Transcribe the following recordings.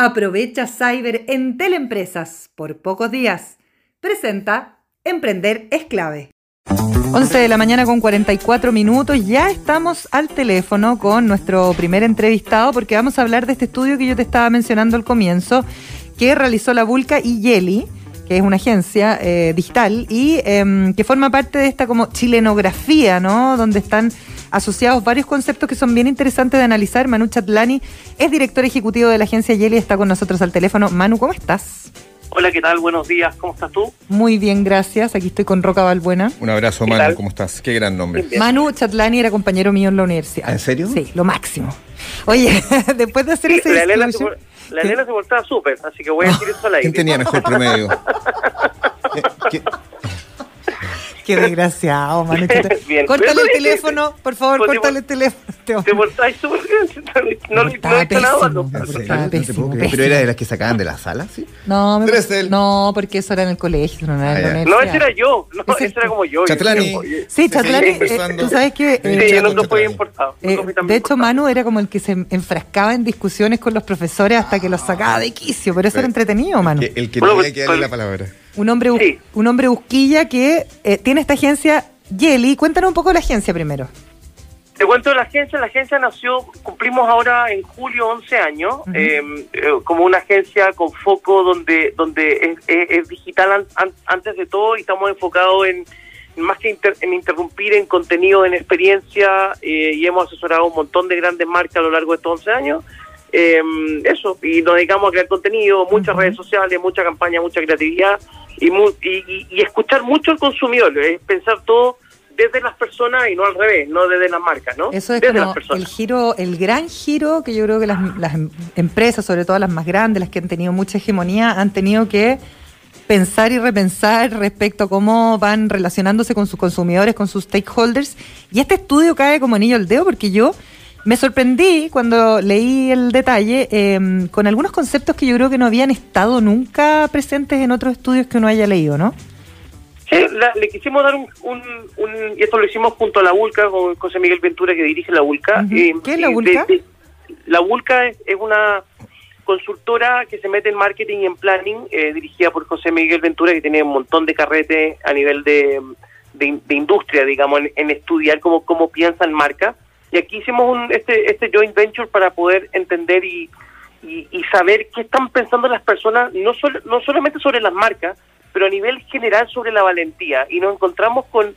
Aprovecha Cyber en Teleempresas por pocos días. Presenta Emprender es clave. 11 de la mañana con 44 minutos. Ya estamos al teléfono con nuestro primer entrevistado porque vamos a hablar de este estudio que yo te estaba mencionando al comienzo, que realizó la Vulca y Yeli, que es una agencia eh, digital y em, que forma parte de esta como chilenografía, ¿no? Donde están asociados varios conceptos que son bien interesantes de analizar. Manu Chatlani es director ejecutivo de la agencia Yeli, está con nosotros al teléfono. Manu, ¿cómo estás? Hola, ¿qué tal? Buenos días, ¿cómo estás tú? Muy bien, gracias. Aquí estoy con Roca Balbuena. Un abrazo, Manu, ¿cómo estás? Qué gran nombre. Manu Chatlani era compañero mío en la universidad. ¿En serio? Sí, lo máximo. Oye, después de hacer ese La nena se, la se portaba súper, así que voy a decir eso al aire. ¿Quién tenía mejor promedio? ¿Qué- qué- Qué desgraciado, Manu. Bien. Córtale el teléfono, por favor, Pues, córtale el teléfono. Te portáis súper bien, no, no, he hecho nada No pésimo, pésimo. ¿Pero era de las que sacaban de la sala? ¿sí? No, me- no, porque eso era en el colegio, no era en Ah. No, ese era yo, no, Ese- ese era como yo. Chatlani. Yo- Sí, Chatlani, Sí, eh, tú sabes que... Sí, eh, yo nunca fui Chatlani. importado. eh, de hecho. Manu era como el que se enfrascaba en discusiones con los profesores hasta que los sacaba de quicio, pero eso era entretenido, Manu. El que tenía que darle pues, la palabra. Un hombre, Sí. un hombre busquilla que eh, tiene esta agencia Yeli. Cuéntanos un poco de la agencia primero. Te cuento de la agencia. La agencia nació, cumplimos ahora en julio 11 años, Ujú. eh, eh, como una agencia con foco donde donde es, es- es digital an- an- antes de todo y estamos enfocados en más que inter- en interrumpir en contenido, en experiencia eh, y hemos asesorado un montón de grandes marcas a lo largo de estos 11 años. Eh, eso, y nos dedicamos a crear contenido, muchas redes sociales, mucha campaña, mucha creatividad y, mu- y, y- escuchar mucho al consumidor, es pensar todo desde las personas y no al revés, no desde las marcas, ¿no? Eso es desde como las personas. el giro, el gran giro que yo creo que las, las em- empresas, sobre todo las más grandes, las que han tenido mucha hegemonía, han tenido que pensar y repensar respecto a cómo van relacionándose con sus consumidores, con sus stakeholders. Y este estudio cae como anillo al dedo porque yo me sorprendí cuando leí el detalle eh, con algunos conceptos que yo creo que no habían estado nunca presentes en otros estudios que uno haya leído, ¿no? Sí, la- le quisimos dar un, un, un- y esto lo hicimos junto a la Vulca, con José Miguel Ventura que dirige la Vulca. Ujú. ¿Qué es la y Vulca? la Vulca es, es una consultora que se mete en marketing y en planning, eh, dirigida por José Miguel Ventura, que tiene un montón de carretes a nivel de, de, de industria, digamos, en, en estudiar cómo, cómo piensan marcas. Y aquí hicimos un, este, este joint venture para poder entender y, y, saber qué están pensando las personas, no, sol- no solamente sobre las marcas, pero a nivel general sobre la valentía. Y nos encontramos con,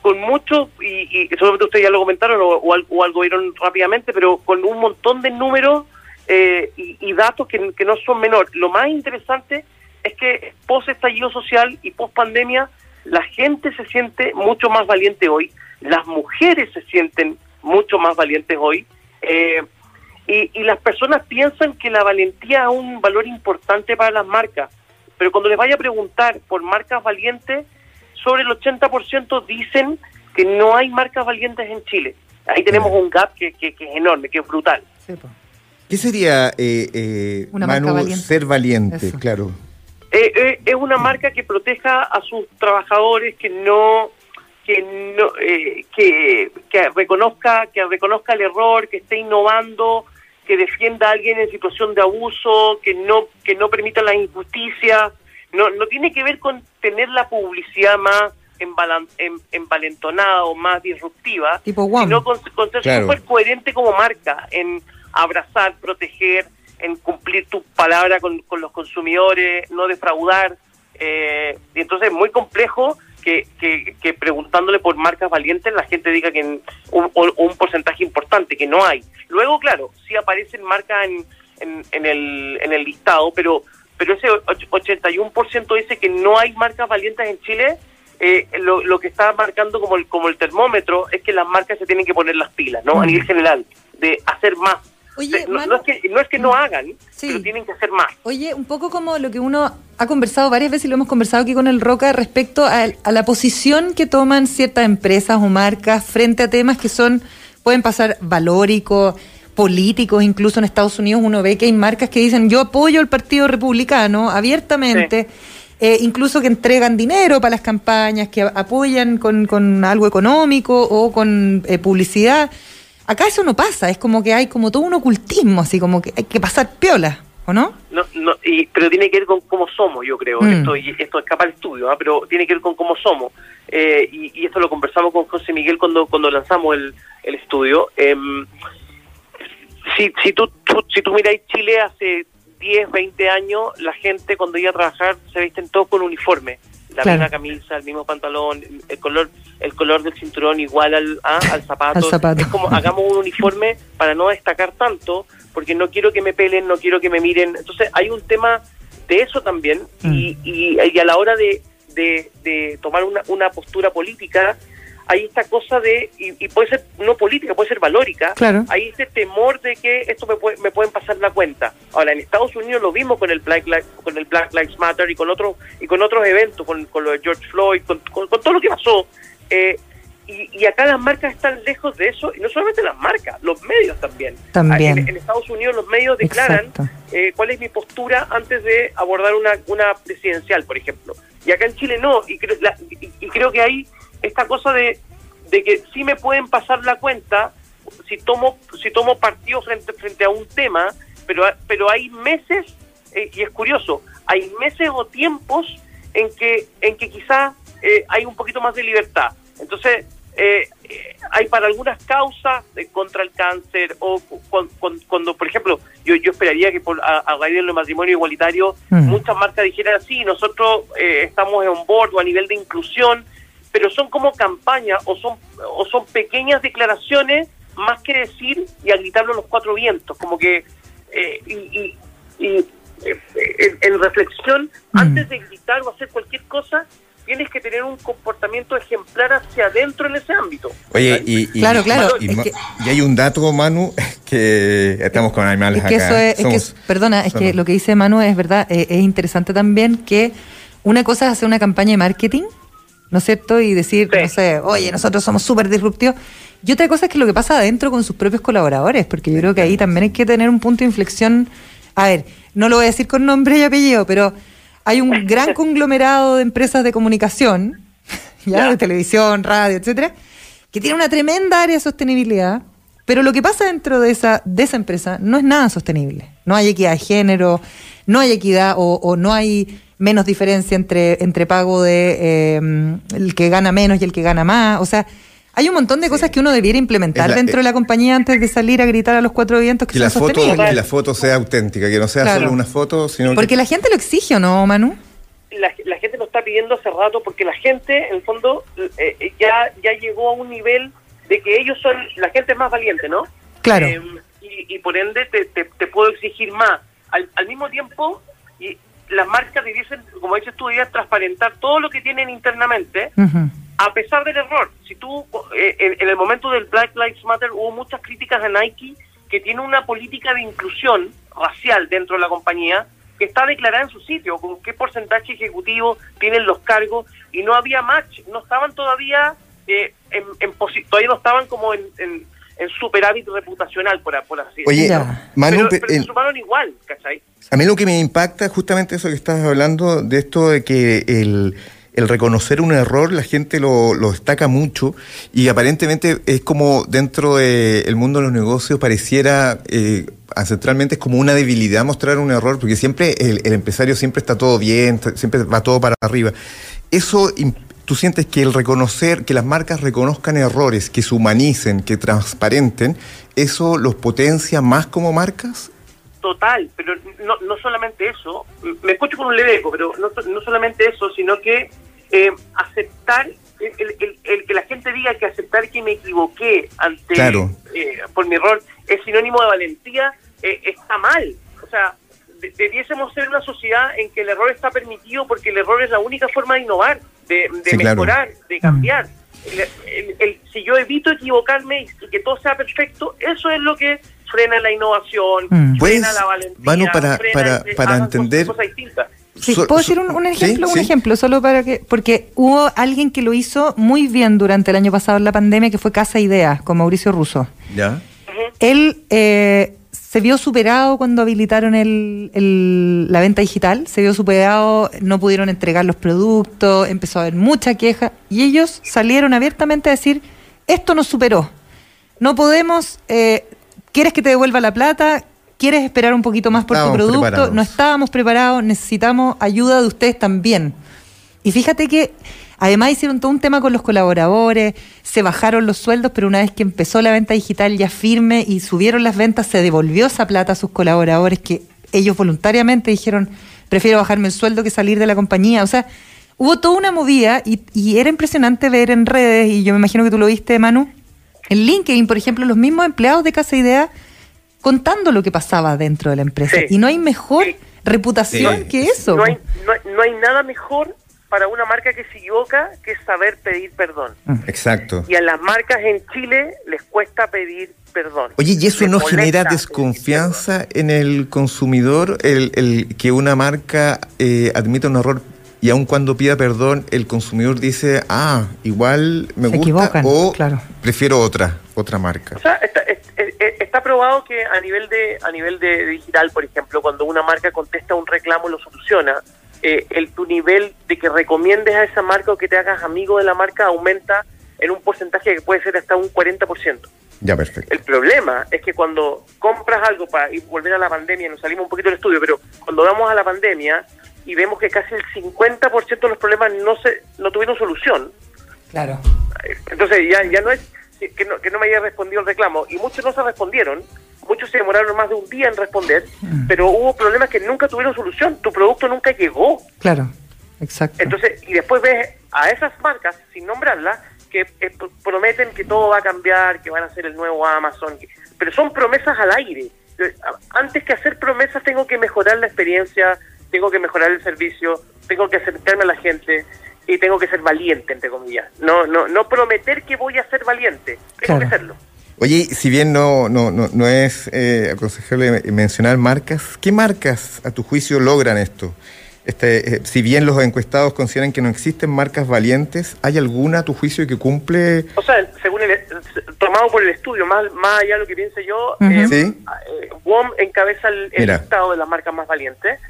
con muchos, y, y seguramente ustedes ya lo comentaron o, o o algo vieron rápidamente, pero con un montón de números eh, y, datos que, que no son menores. Lo más interesante es que post estallido social y post pandemia, la gente se siente mucho más valiente hoy, las mujeres se sienten mucho más valientes hoy, eh, y, y las personas piensan que la valentía es un valor importante para las marcas, pero cuando les vaya a preguntar por marcas valientes, sobre el 80% dicen que no hay marcas valientes en Chile. Ahí tenemos un gap que, que- que es enorme, que es brutal. Sí. ¿Qué sería, eh, eh, Una marca Manu, valiente. ser valiente? Eso. Claro. Eh, eh, es una marca que proteja a sus trabajadores, que no que no eh, que, que reconozca que reconozca el error, que esté innovando, que defienda a alguien en situación de abuso, que no que no permita la injusticia. No no tiene que ver con tener la publicidad más embalan- em- envalentonada o más disruptiva, Tipo sino con, con ser Claro. súper coherente como marca en abrazar, proteger, en cumplir tu palabra con, con los consumidores, no defraudar. eh, y entonces es muy complejo que, que, que preguntándole por marcas valientes la gente diga que un, o- un porcentaje importante, que no hay. Luego, claro, sí aparecen marcas en, en, en el, en el listado, pero pero ese och- 81% dice que no hay marcas valientes en Chile. eh, lo, lo que está marcando como el, como el termómetro es que las marcas se tienen que poner las pilas, ¿no? A Mm. nivel general, de hacer más. Oye, no, Manu- no es que, no es que no hagan, Sí. pero tienen que hacer más. Oye, un poco como lo que uno ha conversado varias veces y lo hemos conversado aquí con el Roca respecto a, a la posición que toman ciertas empresas o marcas frente a temas que son, pueden pasar valóricos, políticos, incluso en Estados Unidos uno ve que hay marcas que dicen yo apoyo al Partido Republicano abiertamente. eh, incluso que entregan dinero para las campañas, que apoyan con, con algo económico o con eh, publicidad. Acá eso no pasa, es como que hay como todo un ocultismo, así como que hay que pasar piola. ¿o no? No, no, y, pero tiene que ver con cómo somos, yo creo. Mm. Esto, y esto escapa al estudio, ¿ah? pero tiene que ver con cómo somos. Eh, y, y esto lo conversamos con José Miguel cuando, cuando lanzamos el, el estudio. Em, si, si, tú, tú- si tú miráis Chile hace 10, 20 años, la gente cuando iba a trabajar se visten todos con uniforme. La Claro. misma camisa, el mismo pantalón, el color el color del cinturón igual al, ah, al zapato. Al zapato. Es como hagamos un uniforme para no destacar tanto, porque no quiero que me pelen, no quiero que me miren. Entonces hay un tema de eso también y, y, y a la hora de, de, de tomar una, una postura política, hay esta cosa de, y, y puede ser no política, puede ser valórica, Claro. hay este temor de que esto me, puede- me pueden pasar la cuenta. Ahora, en Estados Unidos lo vimos con el Black, Li- con el Black Lives Matter y con otros y con otros eventos, con, con lo de George Floyd, con, con- con todo lo que pasó. Eh, y, y acá las marcas están lejos de eso, y no solamente las marcas, los medios también. También. En, en Estados Unidos los medios declaran eh, cuál es mi postura antes de abordar una, una presidencial, por ejemplo. Y acá en Chile no, y creo, la- y, y creo que hay esta cosa de, de que sí me pueden pasar la cuenta si tomo si tomo partido frente, frente a un tema, pero, pero hay meses, eh, y es curioso, hay meses o tiempos en que, en que quizás eh, hay un poquito más de libertad. Entonces, eh, eh, hay para algunas causas eh, contra el cáncer o cuan- cuando, por ejemplo, yo, yo esperaría que por, a, a raíz del matrimonio igualitario Mm. muchas marcas dijeran sí, nosotros eh, estamos en board o a nivel de inclusión, pero son como campañas o son, o son pequeñas declaraciones más que decir y a gritarlo a los cuatro vientos, como que eh, y, y- y, eh, en, en reflexión, Mm. antes de gritar o hacer cualquier cosa, tienes que tener un comportamiento ejemplar hacia adentro en ese ámbito. Oye, y, y- Claro, claro, Y, es ma- que- y hay un dato, Manu, que estamos con animales Es que acá. eso es, es que Somos- es- perdona, es que lo que dice Manu es verdad, eh, es interesante también que una cosa es hacer una campaña de marketing, ¿no es cierto? Y decir, Sí. no sé, oye, nosotros somos súper disruptivos. Y otra cosa es que lo que pasa adentro con sus propios colaboradores, porque yo creo que ahí también hay que tener un punto de inflexión. A ver, no lo voy a decir con nombre y apellido, pero hay un gran conglomerado de empresas de comunicación, ya, de televisión, radio, etcétera, que tiene una tremenda área de sostenibilidad, pero lo que pasa dentro de esa, de esa empresa no es nada sostenible. No hay equidad de género, no hay equidad o, o no hay menos diferencia entre, entre pago de eh, el que gana menos y el que gana más. O sea, hay un montón de cosas que uno debiera implementar la- dentro de la compañía antes de salir a gritar a los cuatro vientos que, Que la, son foto, sostenibles. que la foto sea auténtica, que no sea Claro. solo una foto, sino Porque que... la gente lo exige, ¿o no, Manu? la, la gente lo está pidiendo hace rato porque la gente, en el fondo, eh, eh, ya, ya llegó a un nivel de que ellos son la gente más valiente, ¿no? Claro. Eh, y, y por ende te, te, te puedo exigir más. Al, al mismo tiempo, y las marcas debiesen, como dices tú, deberían transparentar todo lo que tienen internamente, a pesar del error. Si tú, eh, en, en el momento del Black Lives Matter hubo muchas críticas a Nike que tiene una política de inclusión racial dentro de la compañía que está declarada en su sitio, con qué porcentaje ejecutivo tienen los cargos y no había match, no estaban todavía eh, en, en posi- todavía no estaban como en, en, en superávit reputacional, por, por así Oye, decirlo. Ya. Manu, pero, pe- pero se sumaron igual, ¿cachai? A mí lo que me impacta es justamente eso que estás hablando, de esto de que el, reconocer un error, la gente lo, lo destaca mucho y aparentemente es como dentro del mundo de los negocios pareciera, eh, ancestralmente es como una debilidad mostrar un error, porque siempre el, empresario siempre está todo bien, siempre va todo para arriba. Eso, tú sientes que el reconocer, que las marcas reconozcan errores, que se humanicen, que transparenten, ¿eso los potencia más como marcas? Total, pero no, no solamente eso, me escucho con un leve eco, pero no, no solamente eso, sino que eh, aceptar, el, el- el- el que la gente diga que aceptar que me equivoqué ante Claro. eh, por mi error es sinónimo de valentía, eh, está mal. O sea, de- debiésemos ser una sociedad en que el error está permitido porque el error es la única forma de innovar, de, de Sí, claro. mejorar, de cambiar. El- el- el- si yo evito equivocarme y que todo sea perfecto, eso es lo que frena la innovación, Mm. Frena la valentía. Manu, para- frena para- entender- Cosas distintas. Sí, ¿Puedo decir un, un ¿sí? ejemplo? Un sí. ejemplo, solo para que. Porque hubo alguien que lo hizo muy bien durante el año pasado en la pandemia, que fue Casa Ideas, con Mauricio Russo. ¿Ya? Él eh, se vio superado cuando habilitaron el, el- la venta digital, se vio superado, no pudieron entregar los productos, empezó a haber mucha queja y ellos salieron abiertamente a decir, esto nos superó, no podemos, eh, ¿quieres que te devuelva la plata? quieres esperar un poquito más por tu producto, no estábamos preparados, necesitamos ayuda de ustedes también. Y fíjate que además hicieron todo un tema con los colaboradores, se bajaron los sueldos, pero una vez que empezó la venta digital ya firme y subieron las ventas, se devolvió esa plata a sus colaboradores que ellos voluntariamente dijeron, prefiero bajarme el sueldo que salir de la compañía. O sea, hubo toda una movida y, y era impresionante ver en redes, y yo me imagino que tú lo viste, Manu, en LinkedIn, por ejemplo, los mismos empleados de Casa Idea contando lo que pasaba dentro de la empresa. Y no hay mejor reputación que eso. No hay, no, hay nada mejor para una marca que se equivoca que saber pedir perdón. Mm. Exacto. Y a las marcas en Chile les cuesta pedir perdón. Oye, ¿y eso no genera desconfianza en el consumidor? El, el que una marca eh, admita un error y aun cuando pida perdón, el consumidor dice, ah, igual me gusta o prefiero otra, otra marca. O sea, está, probado que a nivel de a nivel de digital, por ejemplo, cuando una marca contesta un reclamo y lo soluciona, eh, el tu nivel de que recomiendes a esa marca o que te hagas amigo de la marca aumenta en un porcentaje que puede ser hasta un 40%. Ya, perfecto. El problema es que cuando compras algo para volver a la pandemia, nos salimos un poquito del estudio, pero cuando vamos a la pandemia, y vemos que casi el 50% de los problemas no se no tuvieron solución. Claro. Entonces ya ya no es que no, que no me haya respondido el reclamo y muchos no se respondieron, muchos se demoraron más de un día en responder, mm. pero hubo problemas que nunca tuvieron solución, tu producto nunca llegó. Claro. Exacto. Entonces, y después ves a esas marcas, sin nombrarlas, que eh, prometen que todo va a cambiar, que van a ser el nuevo Amazon, pero son promesas al aire. Antes que hacer promesas tengo que mejorar la experiencia, tengo que mejorar el servicio, tengo que acercarme a la gente y tengo que ser valiente, entre comillas. No, no, no prometer que voy a ser valiente, tengo que serlo. Oye, si bien no, no, no, no es eh, aconsejable mencionar marcas, ¿qué marcas a tu juicio logran esto? Este, eh, si bien los encuestados consideran que no existen marcas valientes, ¿hay alguna a tu juicio que cumple? O sea, según el, tomado por el estudio, más, más allá de lo que piense yo, eh, eh, WOM encabeza el, el listado de las marcas más valientes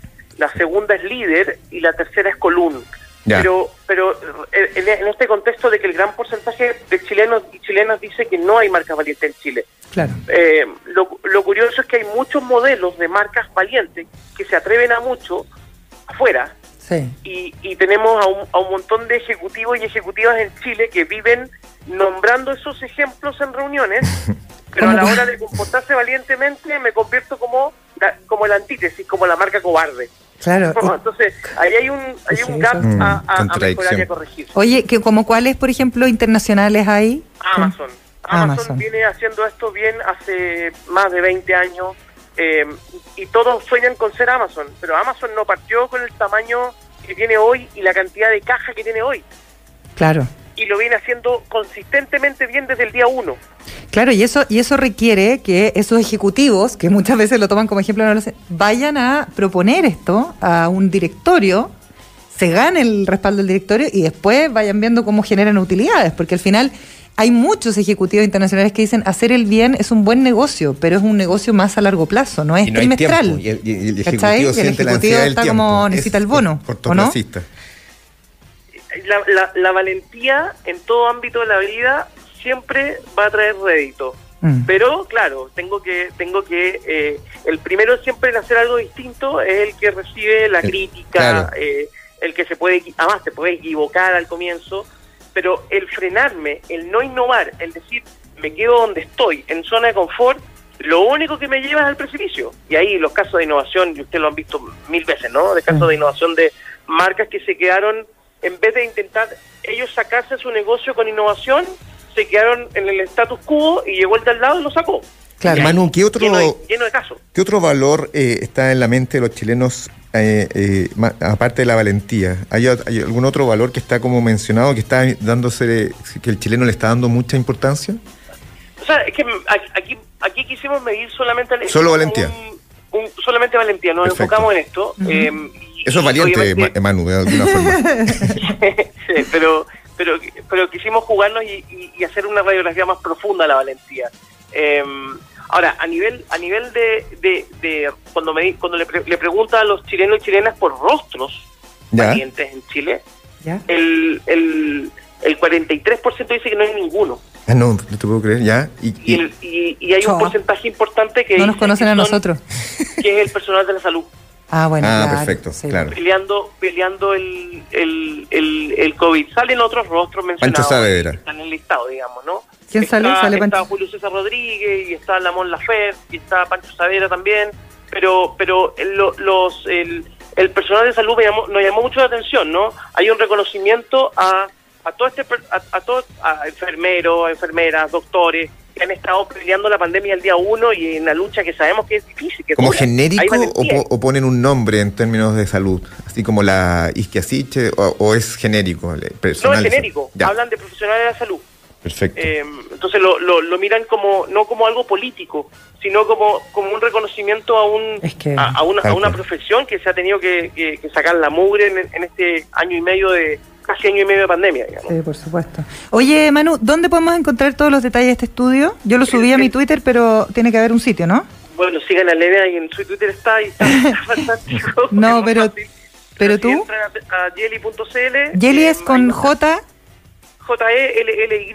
la segunda es líder y la tercera es Column. Pero, pero eh, en, este contexto de que el gran porcentaje de chilenos y chilenas dice que no hay marcas valientes en Chile. Claro. Eh, lo, curioso es que hay muchos modelos de marcas valientes que se atreven a mucho afuera. Sí. Y, y tenemos a un, a un montón de ejecutivos y ejecutivas en Chile que viven nombrando esos ejemplos en reuniones, pero a la hora de comportarse valientemente me convierto como, como la antítesis, como la marca cobarde. Claro. entonces, ahí hay un, hay un gap a, a, mejorar y a corregir. Oye, que como cuáles, por ejemplo, internacionales hay? Amazon. Amazon. viene haciendo esto bien hace más de 20 años eh, y todos sueñan con ser Amazon, pero Amazon no partió con el tamaño que tiene hoy y la cantidad de caja que tiene hoy. Claro y lo viene haciendo consistentemente bien desde el día uno. Claro, y eso, y eso requiere que esos ejecutivos, que muchas veces lo toman como ejemplo, no lo sé, vayan a proponer esto a un directorio, se gane el respaldo del directorio y después vayan viendo cómo generan utilidades, porque al final hay muchos ejecutivos internacionales que dicen hacer el bien es un buen negocio, pero es un negocio más a largo plazo, no es trimestral. Y, el, ejecutivo, el ejecutivo está como necesita el bono. ¿o no? La, la, valentía en todo ámbito de la vida siempre va a traer rédito. Mm. Pero claro, tengo que, tengo que, eh, el primero siempre en hacer algo distinto es el que recibe la crítica, eh, el que se puede, además te puede equivocar al comienzo, pero el frenarme, el no innovar, el decir, me quedo donde estoy, en zona de confort, lo único que me lleva es al precipicio. Y ahí los casos de innovación, y ustedes lo han visto mil veces, ¿no? De casos de innovación de marcas que se quedaron en vez de intentar ellos sacarse su negocio con innovación, se quedaron en el status quo y llegó el de al lado y lo sacó. Claro, Manu, ¿qué otro, lleno de, casos. ¿qué otro valor eh, está en la mente de los chilenos, eh, eh, aparte de la valentía? ¿Hay, algún otro valor que está como mencionado, que está dándose, que el chileno le está dando mucha importancia? O sea, es que aquí, aquí quisimos medir solamente... Solo valentía. solamente valentía, nos enfocamos en esto. Eso es valiente, Manu, de alguna forma. sí, pero, pero, pero quisimos jugarnos y, hacer una radiografía más profunda de la valentía. Em, ahora, a nivel a nivel de, de, cuando me cuando le, le preguntan a los chilenos y chilenas por rostros valientes en Chile, el, el, el 43% dice que no hay ninguno. Ah, no, no te puedo creer, ya. Y, y, hay un porcentaje importante que... No nos conocen a nosotros. Que es el personal de la salud. Ah, bueno, ah, perfecto, claro. Peleando, peleando el, el, el, el, COVID. Salen otros rostros mencionados. Pancho Saavedra. Están en el listado, digamos, ¿no? ¿Quién sale? Sale Pancho. Está Julio César Rodríguez, y está Lamón Lafer, y está Pancho Saavedra también. Pero, pero los, el, el personal de salud me llamó, nos llamó mucho la atención, ¿no? Hay un reconocimiento a, a todo este, a, a todos, a enfermeros, enfermeras, doctores, que han estado peleando la pandemia el día uno y en la lucha que sabemos que es difícil. Que ¿Como genérico o, ponen un nombre en términos de salud? Así como la isquiasiche o, es genérico? no, es genérico. Hablan de profesionales de la salud. Perfecto. Eh, entonces lo, lo, miran como no como algo político, sino como, como un reconocimiento a un a, una, a, una, profesión que se ha tenido que, que, sacar la mugre en, este año y medio de, casi año y medio de pandemia. Digamos. Sí, por supuesto. Oye, Manu, ¿dónde podemos encontrar todos los detalles de este estudio? Yo lo subí a mi Twitter, pero tiene que haber un sitio, ¿no? Bueno, sigan a Levea y en su Twitter está y está, fantástico. no, pero, pero, tú. a, a jelly.cl. Jelly es con J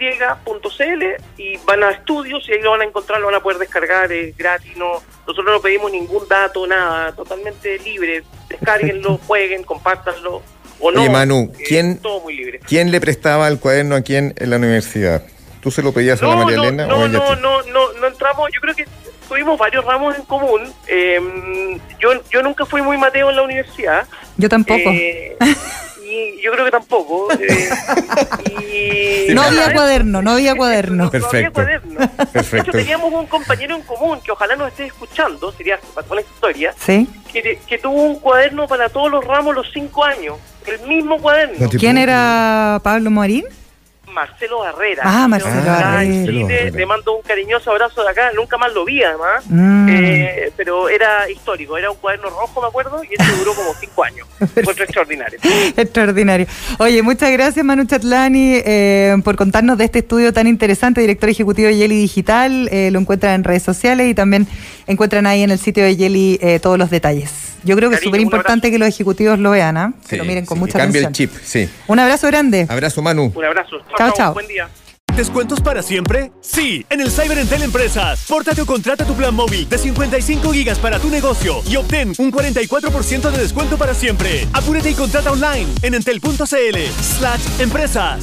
jelly.cl y van a estudios y ahí lo van a encontrar, lo van a poder descargar, es gratis, no, nosotros no pedimos ningún dato, nada, totalmente libre, descarguenlo, jueguen, compártanlo o no. Oye Manu, ¿quién, ¿quién le prestaba el cuaderno a quién en la universidad? ¿Tú se lo pedías a la María Elena? No, no, no, no, no entramos, yo creo que tuvimos varios ramos en común. Em, yo, yo nunca fui muy mateo en la universidad. Yo tampoco. Eh, yo creo que tampoco. Eh, no había cuaderno, no había cuaderno. Perfecto. Perfecto. teníamos un compañero en común que ojalá nos esté escuchando, sería para la historia, ¿Sí? que, que tuvo un cuaderno para todos los ramos los cinco años, el mismo cuaderno. ¿Quién era Pablo Morín? Marcelo Barrera. Ah, Marcelo Barrera. Le mando un cariñoso abrazo de acá. Nunca más lo vi, además. Mm. Eh, pero era histórico. Era un cuaderno rojo, me acuerdo, y eso duró como cinco años. Fue extraordinario. extraordinario. Oye, muchas gracias, Manu Chatlani, eh, por contarnos de este estudio tan interesante. Director ejecutivo de Yeli Digital. Eh, lo encuentran en redes sociales y también encuentran ahí en el sitio de Yeli todos los detalles. Yo creo que es súper importante que los ejecutivos lo vean, ¿ah? que lo miren con mucha atención. Cambia el chip, sí. Un abrazo grande. Abrazo, Manu. Un abrazo. Chao, chao. Buen día. ¿Descuentos para siempre? Sí, en el Cyber Entel Empresas. Pórtate o contrata tu plan móvil de 55 gigas para tu negocio y obtén un 44% de descuento para siempre. Apúrate y contrata online en entel.cl slash empresas.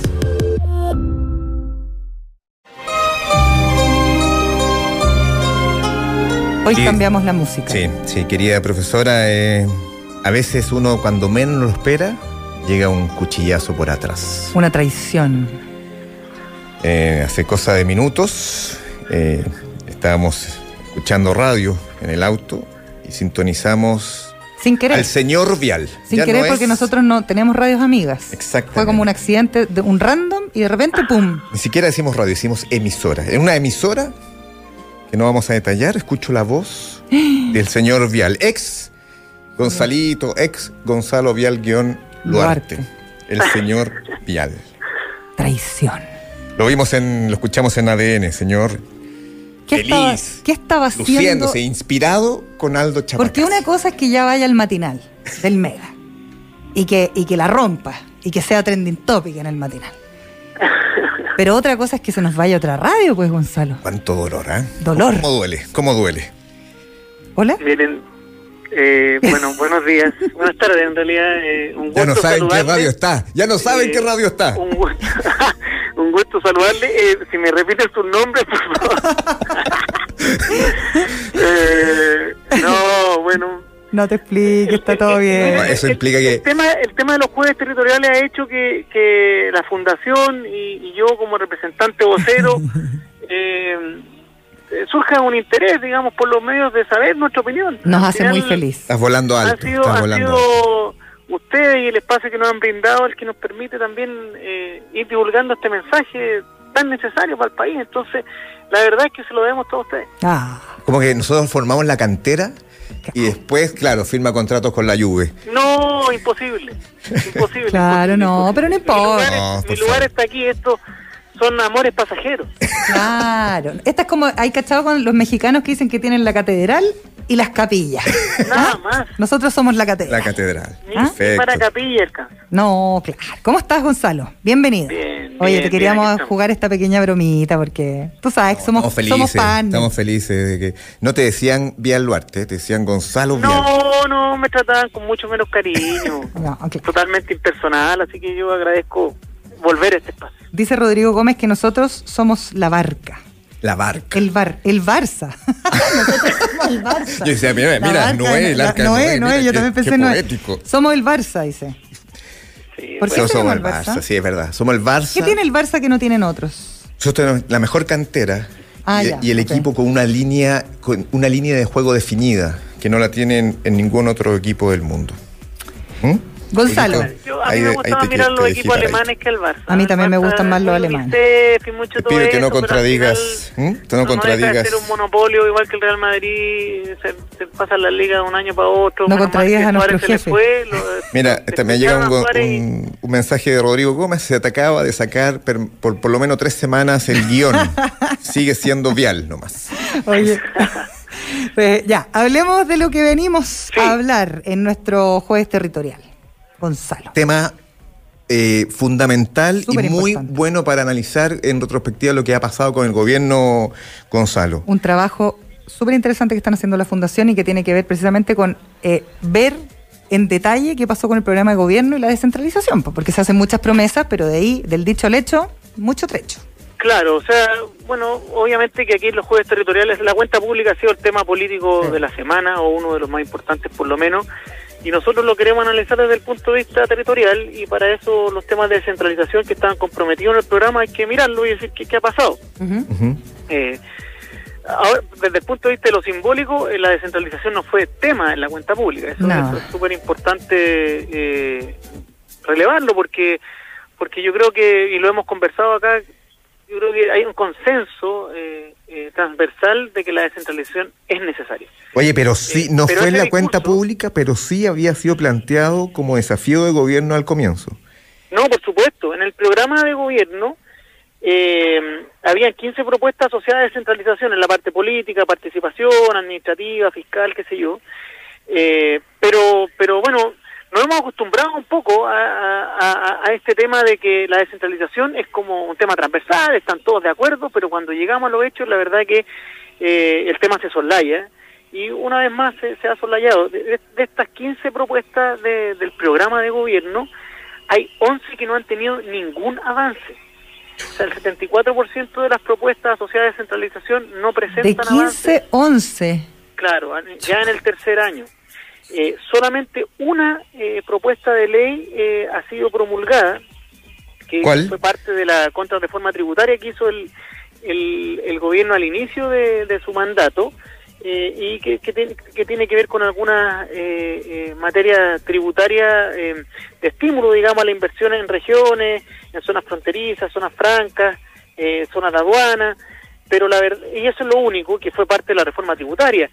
Hoy cambiamos la música. Sí, sí, querida profesora, eh, a veces uno cuando menos lo espera, llega un cuchillazo por atrás. Una traición. Eh, hace cosa de minutos eh, estábamos escuchando radio en el auto y sintonizamos sin querer. Al señor Vial. Sin querer porque nosotros no tenemos radios amigas. Exacto. Fue como un accidente, de un random y de repente ¡pum! Ni siquiera decimos radio, decimos emisora. En una emisora que no vamos a detallar, escucho la voz del señor Vial, ex Gonzalito, ex Gonzalo Vial guion Luarte, el señor Vial. Traición. Lo vimos en, lo escuchamos en ADN, señor. ¿Qué, estaba, ¿qué estaba haciendo? Luciéndose, inspirado con Aldo Chapacas. Porque una cosa es que ya vaya al matinal del Mega y que, y que la rompa y que sea trending topic en el matinal. Pero otra cosa es que se nos vaya otra radio, pues, Gonzalo. Cuánto dolor, ¿eh? Dolor. ¿Cómo duele? ¿Cómo duele? Hola. Miren, eh, bueno, buenos días. Buenas tardes, en realidad. Eh, un gusto ya no saben qué radio está. Ya no saben qué radio está. Un gusto, un gusto saludarle. Eh, si me repites tu nombre, por favor. eh, no, bueno no te expliques, está todo bien. eso implica que... El tema, el tema de los jueves territoriales ha hecho que, que la Fundación y, yo como representante vocero eh, surja un interés, digamos, por los medios de saber nuestra opinión. Nos hace muy feliz. Estás volando alto. Ha sido, ha sido ustedes y el espacio que nos han brindado el que nos permite también eh, ir divulgando este mensaje tan necesario para el país. Entonces, la verdad es que se lo debemos a todos ustedes. Ah. Como que nosotros formamos la cantera y después, claro, firma contratos con la Juve. No, imposible. Imposible. claro, no, pero no importa. Mi lugar, está aquí, esto son amores pasajeros. Claro. Esta es como, hay cachado con los mexicanos que dicen que tienen la catedral y las capillas. Nada ¿Ah? más. Nosotros somos la catedral. La catedral. ¿Ah? para capilla No, claro. ¿Cómo estás, Gonzalo? Bienvenido. Bien, Oye, te queríamos jugar esta pequeña bromita porque tú sabes, somos, estamos felices, somos Estamos felices de que no te decían Vial Luarte, te decían Gonzalo Vial. No, no, me trataban con mucho menos cariño. Totalmente impersonal, así que yo agradezco volver a este espacio. Dice Rodrigo Gómez que nosotros somos la barca. La barca. El bar, el Barça. nosotros somos el Barça. Yo decía, mira, mira Noé, el arca Noé, Noé, yo también pensé qué Noé. Somos el Barça, dice. Sí, ¿Por qué Nosotros somos somos el Barça? sí, es verdad. Somos el Barça. ¿Qué tiene el Barça que no tienen otros? Nosotros tenemos la mejor cantera Ah, y, ya, y el equipo con una línea con una línea de juego definida que no la tienen en ningún otro equipo del mundo. ¿Mm? Gonzalo. Yo, a mí ahí me gustaba mirar los equipos alemanes que el Barça. A mí también me Barça gustan más los alemanes. Te pido que no contradigas, final no de contradigas. ser un monopolio igual que el Real Madrid, se, se pasa la liga de un año para otro. No contradigas que a nuestro jefe. fue, lo- Mira, este, me llega un, un- un mensaje de Rodrigo Gómez, se te acaba de sacar per- por, por lo menos tres semanas el guion. Sigue siendo vial nomás. Oye. Pues ya, hablemos de lo que venimos Sí. a hablar en nuestro jueves territorial. Gonzalo. Tema eh, fundamental Súper y muy importante. bueno para analizar en retrospectiva lo que ha pasado con el gobierno Gonzalo. Un trabajo súper interesante que están haciendo la Fundación y que tiene que ver precisamente con eh, ver en detalle qué pasó con el programa de gobierno y la descentralización, porque se hacen muchas promesas, pero de ahí, del dicho al hecho, mucho trecho. Claro, o sea, bueno, obviamente que aquí en los jueves territoriales la cuenta pública ha sido el tema político Sí. de la semana o uno de los más importantes por lo menos y nosotros lo queremos analizar desde el punto de vista territorial y para eso los temas de descentralización que estaban comprometidos en el programa hay que mirarlo y decir qué, qué ha pasado. Eh, ahora, desde el punto de vista de lo simbólico, eh, la descentralización no fue tema en la cuenta pública. Eso, No. eso es súper importante eh, relevarlo porque porque yo creo que, y lo hemos conversado acá, yo creo que hay un consenso eh, eh, transversal de que la descentralización es necesaria. Oye, pero sí, Eh, no pero fue en la cuenta pública, pero sí había sido planteado como desafío de gobierno al comienzo. No, por supuesto. En el programa de gobierno eh, habían 15 propuestas asociadas a descentralización en la parte política, participación, administrativa, fiscal, qué sé yo. Eh, pero, pero bueno, nos hemos acostumbrado un poco a, a- a- a este tema de que la descentralización es como un tema transversal, están todos de acuerdo, pero cuando llegamos a los hechos, la verdad es que eh, el tema se soslaya. Y una vez más se, se ha soslayado. De, de- de estas 15 propuestas de- del programa de gobierno, hay 11 que no han tenido ningún avance. O sea, el 74% de las propuestas asociadas a descentralización no presentan De avance. 15, 11. Claro, ya en el tercer año. Eh, solamente una eh, propuesta de ley eh, ha sido promulgada, que ¿Cuál? fue parte de la contrarreforma tributaria que hizo el, el, el gobierno al inicio de, de su mandato eh, y que, que, tiene, que tiene que ver con alguna eh, eh, materia tributaria de estímulo, digamos, a la inversión en regiones, en zonas fronterizas, zonas francas, eh, zonas de aduana, pero la verdad, y eso es lo único que fue parte de la reforma tributaria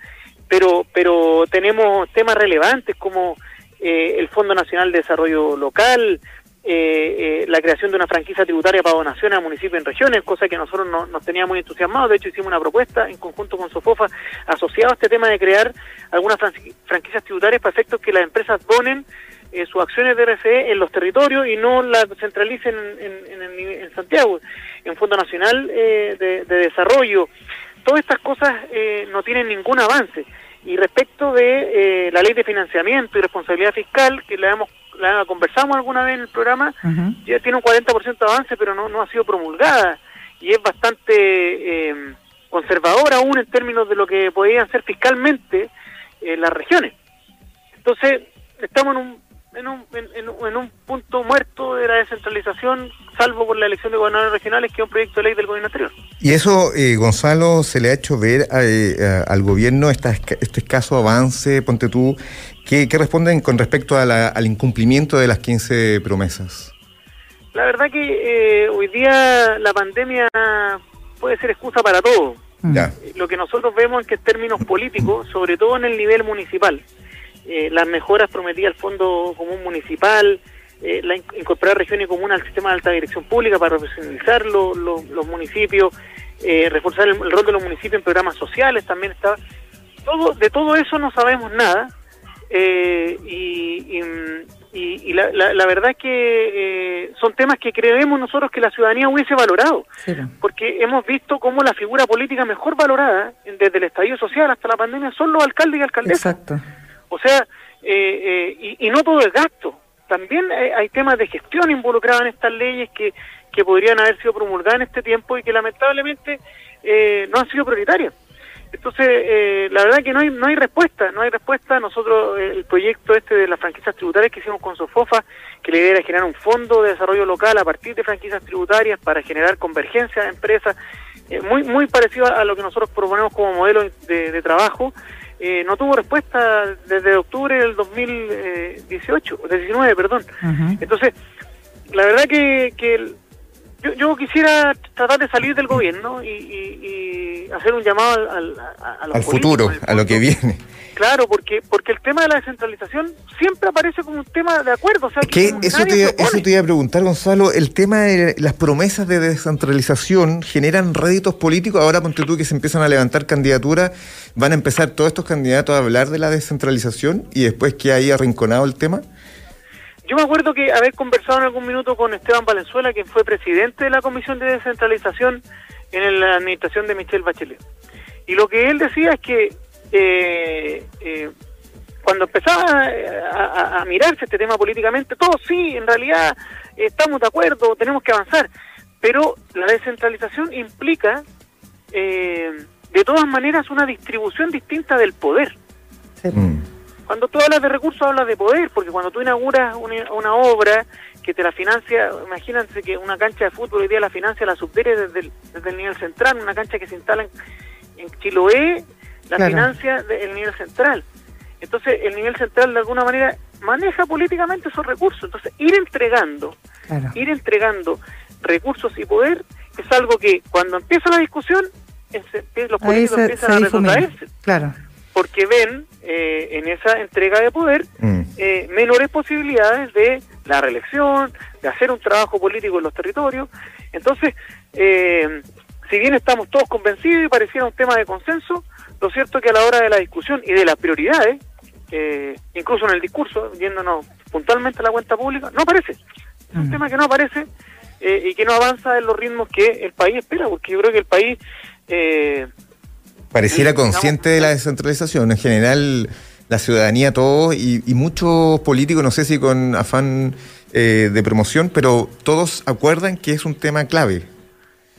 pero pero tenemos temas relevantes como eh, el Fondo Nacional de Desarrollo Local, eh, eh, la creación de una franquicia tributaria para donaciones a municipios en regiones, cosa que nosotros no, nos tenía muy entusiasmados. De hecho, hicimos una propuesta en conjunto con Sofofa asociado a este tema de crear algunas franqui- franquicias tributarias para efectos que las empresas donen eh, sus acciones de RCE en los territorios y no las centralicen en, en- en en Santiago, en Fondo Nacional eh, de, de Desarrollo. Todas estas cosas eh, no tienen ningún avance. Y respecto de eh, la ley de financiamiento y responsabilidad fiscal, que la, hemos, la conversamos alguna vez en el programa, ya tiene un 40% de avance, pero no, no ha sido promulgada y es bastante eh, conservadora aún en términos de lo que podían ser fiscalmente eh, las regiones. Entonces, estamos en un, en, un, en, en- en un punto muerto de la descentralización, salvo por la elección de gobernadores regionales, que es un proyecto de ley del gobierno anterior. Y eso, eh, Gonzalo, se le ha hecho ver eh, a- al gobierno esta este escaso avance, ponte tú, ¿qué, qué responden con respecto a la- al incumplimiento de las 15 promesas? La verdad que eh, hoy día la pandemia puede ser excusa para todo. Ya. Lo que nosotros vemos es que en términos políticos, sobre todo en el nivel municipal, eh, las mejoras prometidas al Fondo Común Municipal, eh, la in- incorporar regiones comunes al sistema de alta dirección pública para profesionalizar lo- lo- los municipios, eh, reforzar el, el rol de los municipios en programas sociales, también está. Todo, de todo eso no sabemos nada. eh, y, y, y- y la, la- la verdad es que eh, son temas que creemos nosotros que la ciudadanía hubiese valorado, porque hemos visto cómo la figura política mejor valorada desde el estadio social hasta la pandemia son los alcaldes y alcaldesas. Exacto. O sea, eh, eh, y, no todo es gasto. También hay, temas de gestión involucrados en estas leyes que, que podrían haber sido promulgadas en este tiempo y que lamentablemente eh, no han sido prioritarias. Entonces, eh, la verdad que no hay, no hay respuesta, no hay respuesta. Nosotros, eh, el proyecto este de las franquicias tributarias que hicimos con Sofofa, que la idea era generar un fondo de desarrollo local a partir de franquicias tributarias para generar convergencia de empresas, eh, muy, muy parecido a lo que nosotros proponemos como modelo de, trabajo, no tuvo respuesta desde octubre del 2018, 19, perdón. Entonces, la verdad que, que yo, yo quisiera tratar de salir del gobierno y, hacer un llamado al, al futuro, a lo que viene. Claro, porque porque el tema de la descentralización siempre aparece como un tema de acuerdo. O sea, que eso, te, eso te iba a preguntar, Gonzalo. El tema de las promesas de descentralización generan réditos políticos. Ahora, ponte tú que se empiezan a levantar candidaturas, van a empezar todos estos candidatos a hablar de la descentralización y después que haya arrinconado el tema. Yo me acuerdo que haber conversado en algún minuto con Esteban Valenzuela, quien fue presidente de la Comisión de Descentralización en la administración de Michelle Bachelet. Y lo que él decía es que eh, eh, cuando empezaba a, mirarse este tema políticamente, todos sí, en realidad estamos de acuerdo, tenemos que avanzar, pero la descentralización implica eh, de todas maneras una distribución distinta del poder. Mm. Cuando tú hablas de recursos, hablas de poder, porque cuando tú inauguras una, obra que te la financia, imagínense que una cancha de fútbol hoy día la financia la subdere desde el, desde el nivel central, una cancha que se instala en, Chiloé, la financia el nivel central. Entonces, el nivel central de alguna manera maneja políticamente esos recursos. Entonces, ir entregando, ir entregando recursos y poder es algo que cuando empieza la discusión, los políticos empiezan a retrotraerse. Claro porque ven eh, en esa entrega de poder mm. eh, menores posibilidades de la reelección, de hacer un trabajo político en los territorios. Entonces, eh, si bien estamos todos convencidos y pareciera un tema de consenso, lo cierto es que a la hora de la discusión y de las prioridades, incluso en el discurso, yéndonos puntualmente a la cuenta pública, no aparece. Es un mm. tema que no aparece y que no avanza en los ritmos que el país espera, porque yo creo que el país Pareciera consciente de la descentralización. En general, la ciudadanía, todos y, muchos políticos, no sé si con afán eh, de promoción, pero todos acuerdan que es un tema clave.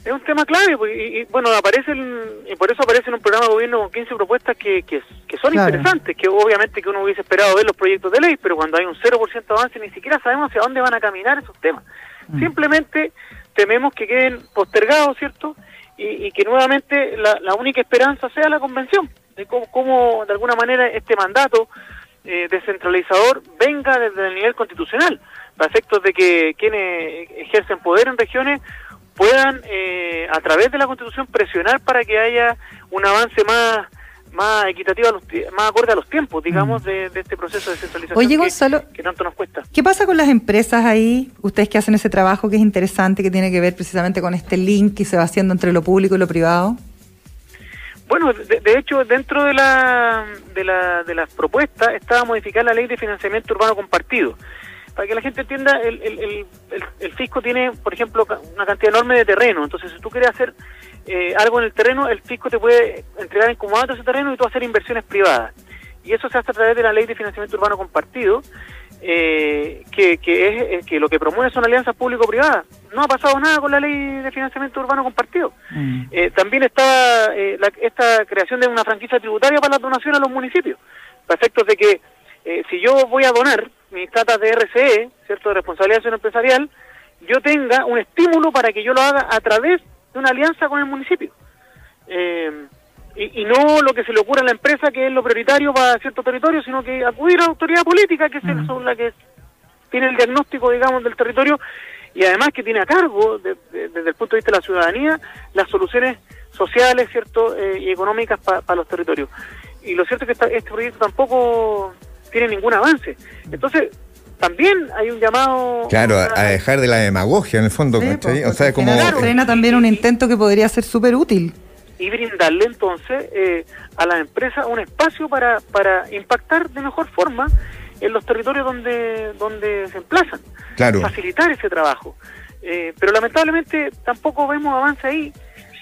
Es un tema clave, pues, y, bueno, aparecen, y por eso aparece en un programa de gobierno con 15 propuestas que, que, son interesantes, que obviamente que uno hubiese esperado ver los proyectos de ley, pero cuando hay un 0% de avance ni siquiera sabemos hacia dónde van a caminar esos temas. Mm. Simplemente tememos que queden postergados, ¿cierto? Y, que nuevamente la, única esperanza sea la convención, de cómo, de alguna manera este mandato eh, descentralizador venga desde el nivel constitucional, para efectos de que quienes ejercen poder en regiones puedan eh, a través de la constitución presionar para que haya un avance más más equitativa, más acorde a los tiempos, digamos, mm. de, este proceso de centralización Oye, Gonzalo, que, tanto nos cuesta. ¿Qué pasa con las empresas ahí? Ustedes que hacen ese trabajo que es interesante, que tiene que ver precisamente con este link que se va haciendo entre lo público y lo privado. Bueno, de, hecho, dentro de la, de, la, de las propuestas estaba modificar la ley de financiamiento urbano compartido. Para que la gente entienda, el, el, el, el fisco tiene, por ejemplo, una cantidad enorme de terreno. Entonces, si tú quieres hacer eh, algo en el terreno, el fisco te puede entregar en comodato ese terreno y tú hacer inversiones privadas. Y eso se hace a través de la ley de financiamiento urbano compartido, eh, que, que, es eh, que lo que promueve son alianzas público-privadas. No ha pasado nada con la ley de financiamiento urbano compartido. Mm. también está esta creación de una franquicia tributaria para la donación a los municipios, para efectos de que si yo voy a donar mis tratas de RCE, ¿cierto?, de responsabilidad empresarial, yo tenga un estímulo para que yo lo haga a través de una alianza con el municipio. Eh, y, no lo que se le ocurre a la empresa, que es lo prioritario para cierto territorio, sino que acudir a la autoridad política, que es la que tiene el diagnóstico, digamos, del territorio y además que tiene a cargo, desde el punto de vista de la ciudadanía, las soluciones sociales, cierto, eh, y económicas para los territorios. Y lo cierto es que este proyecto tampoco tiene ningún avance. Entonces, también hay un llamado... Claro, a, dejar de la demagogia en el fondo, pues, o sea, como... frena también un intento que podría ser súper útil. Y brindarle entonces eh, a las empresas un espacio para, para impactar de mejor forma en los territorios donde, donde se emplazan. facilitar ese trabajo. Eh, pero lamentablemente tampoco vemos avance ahí.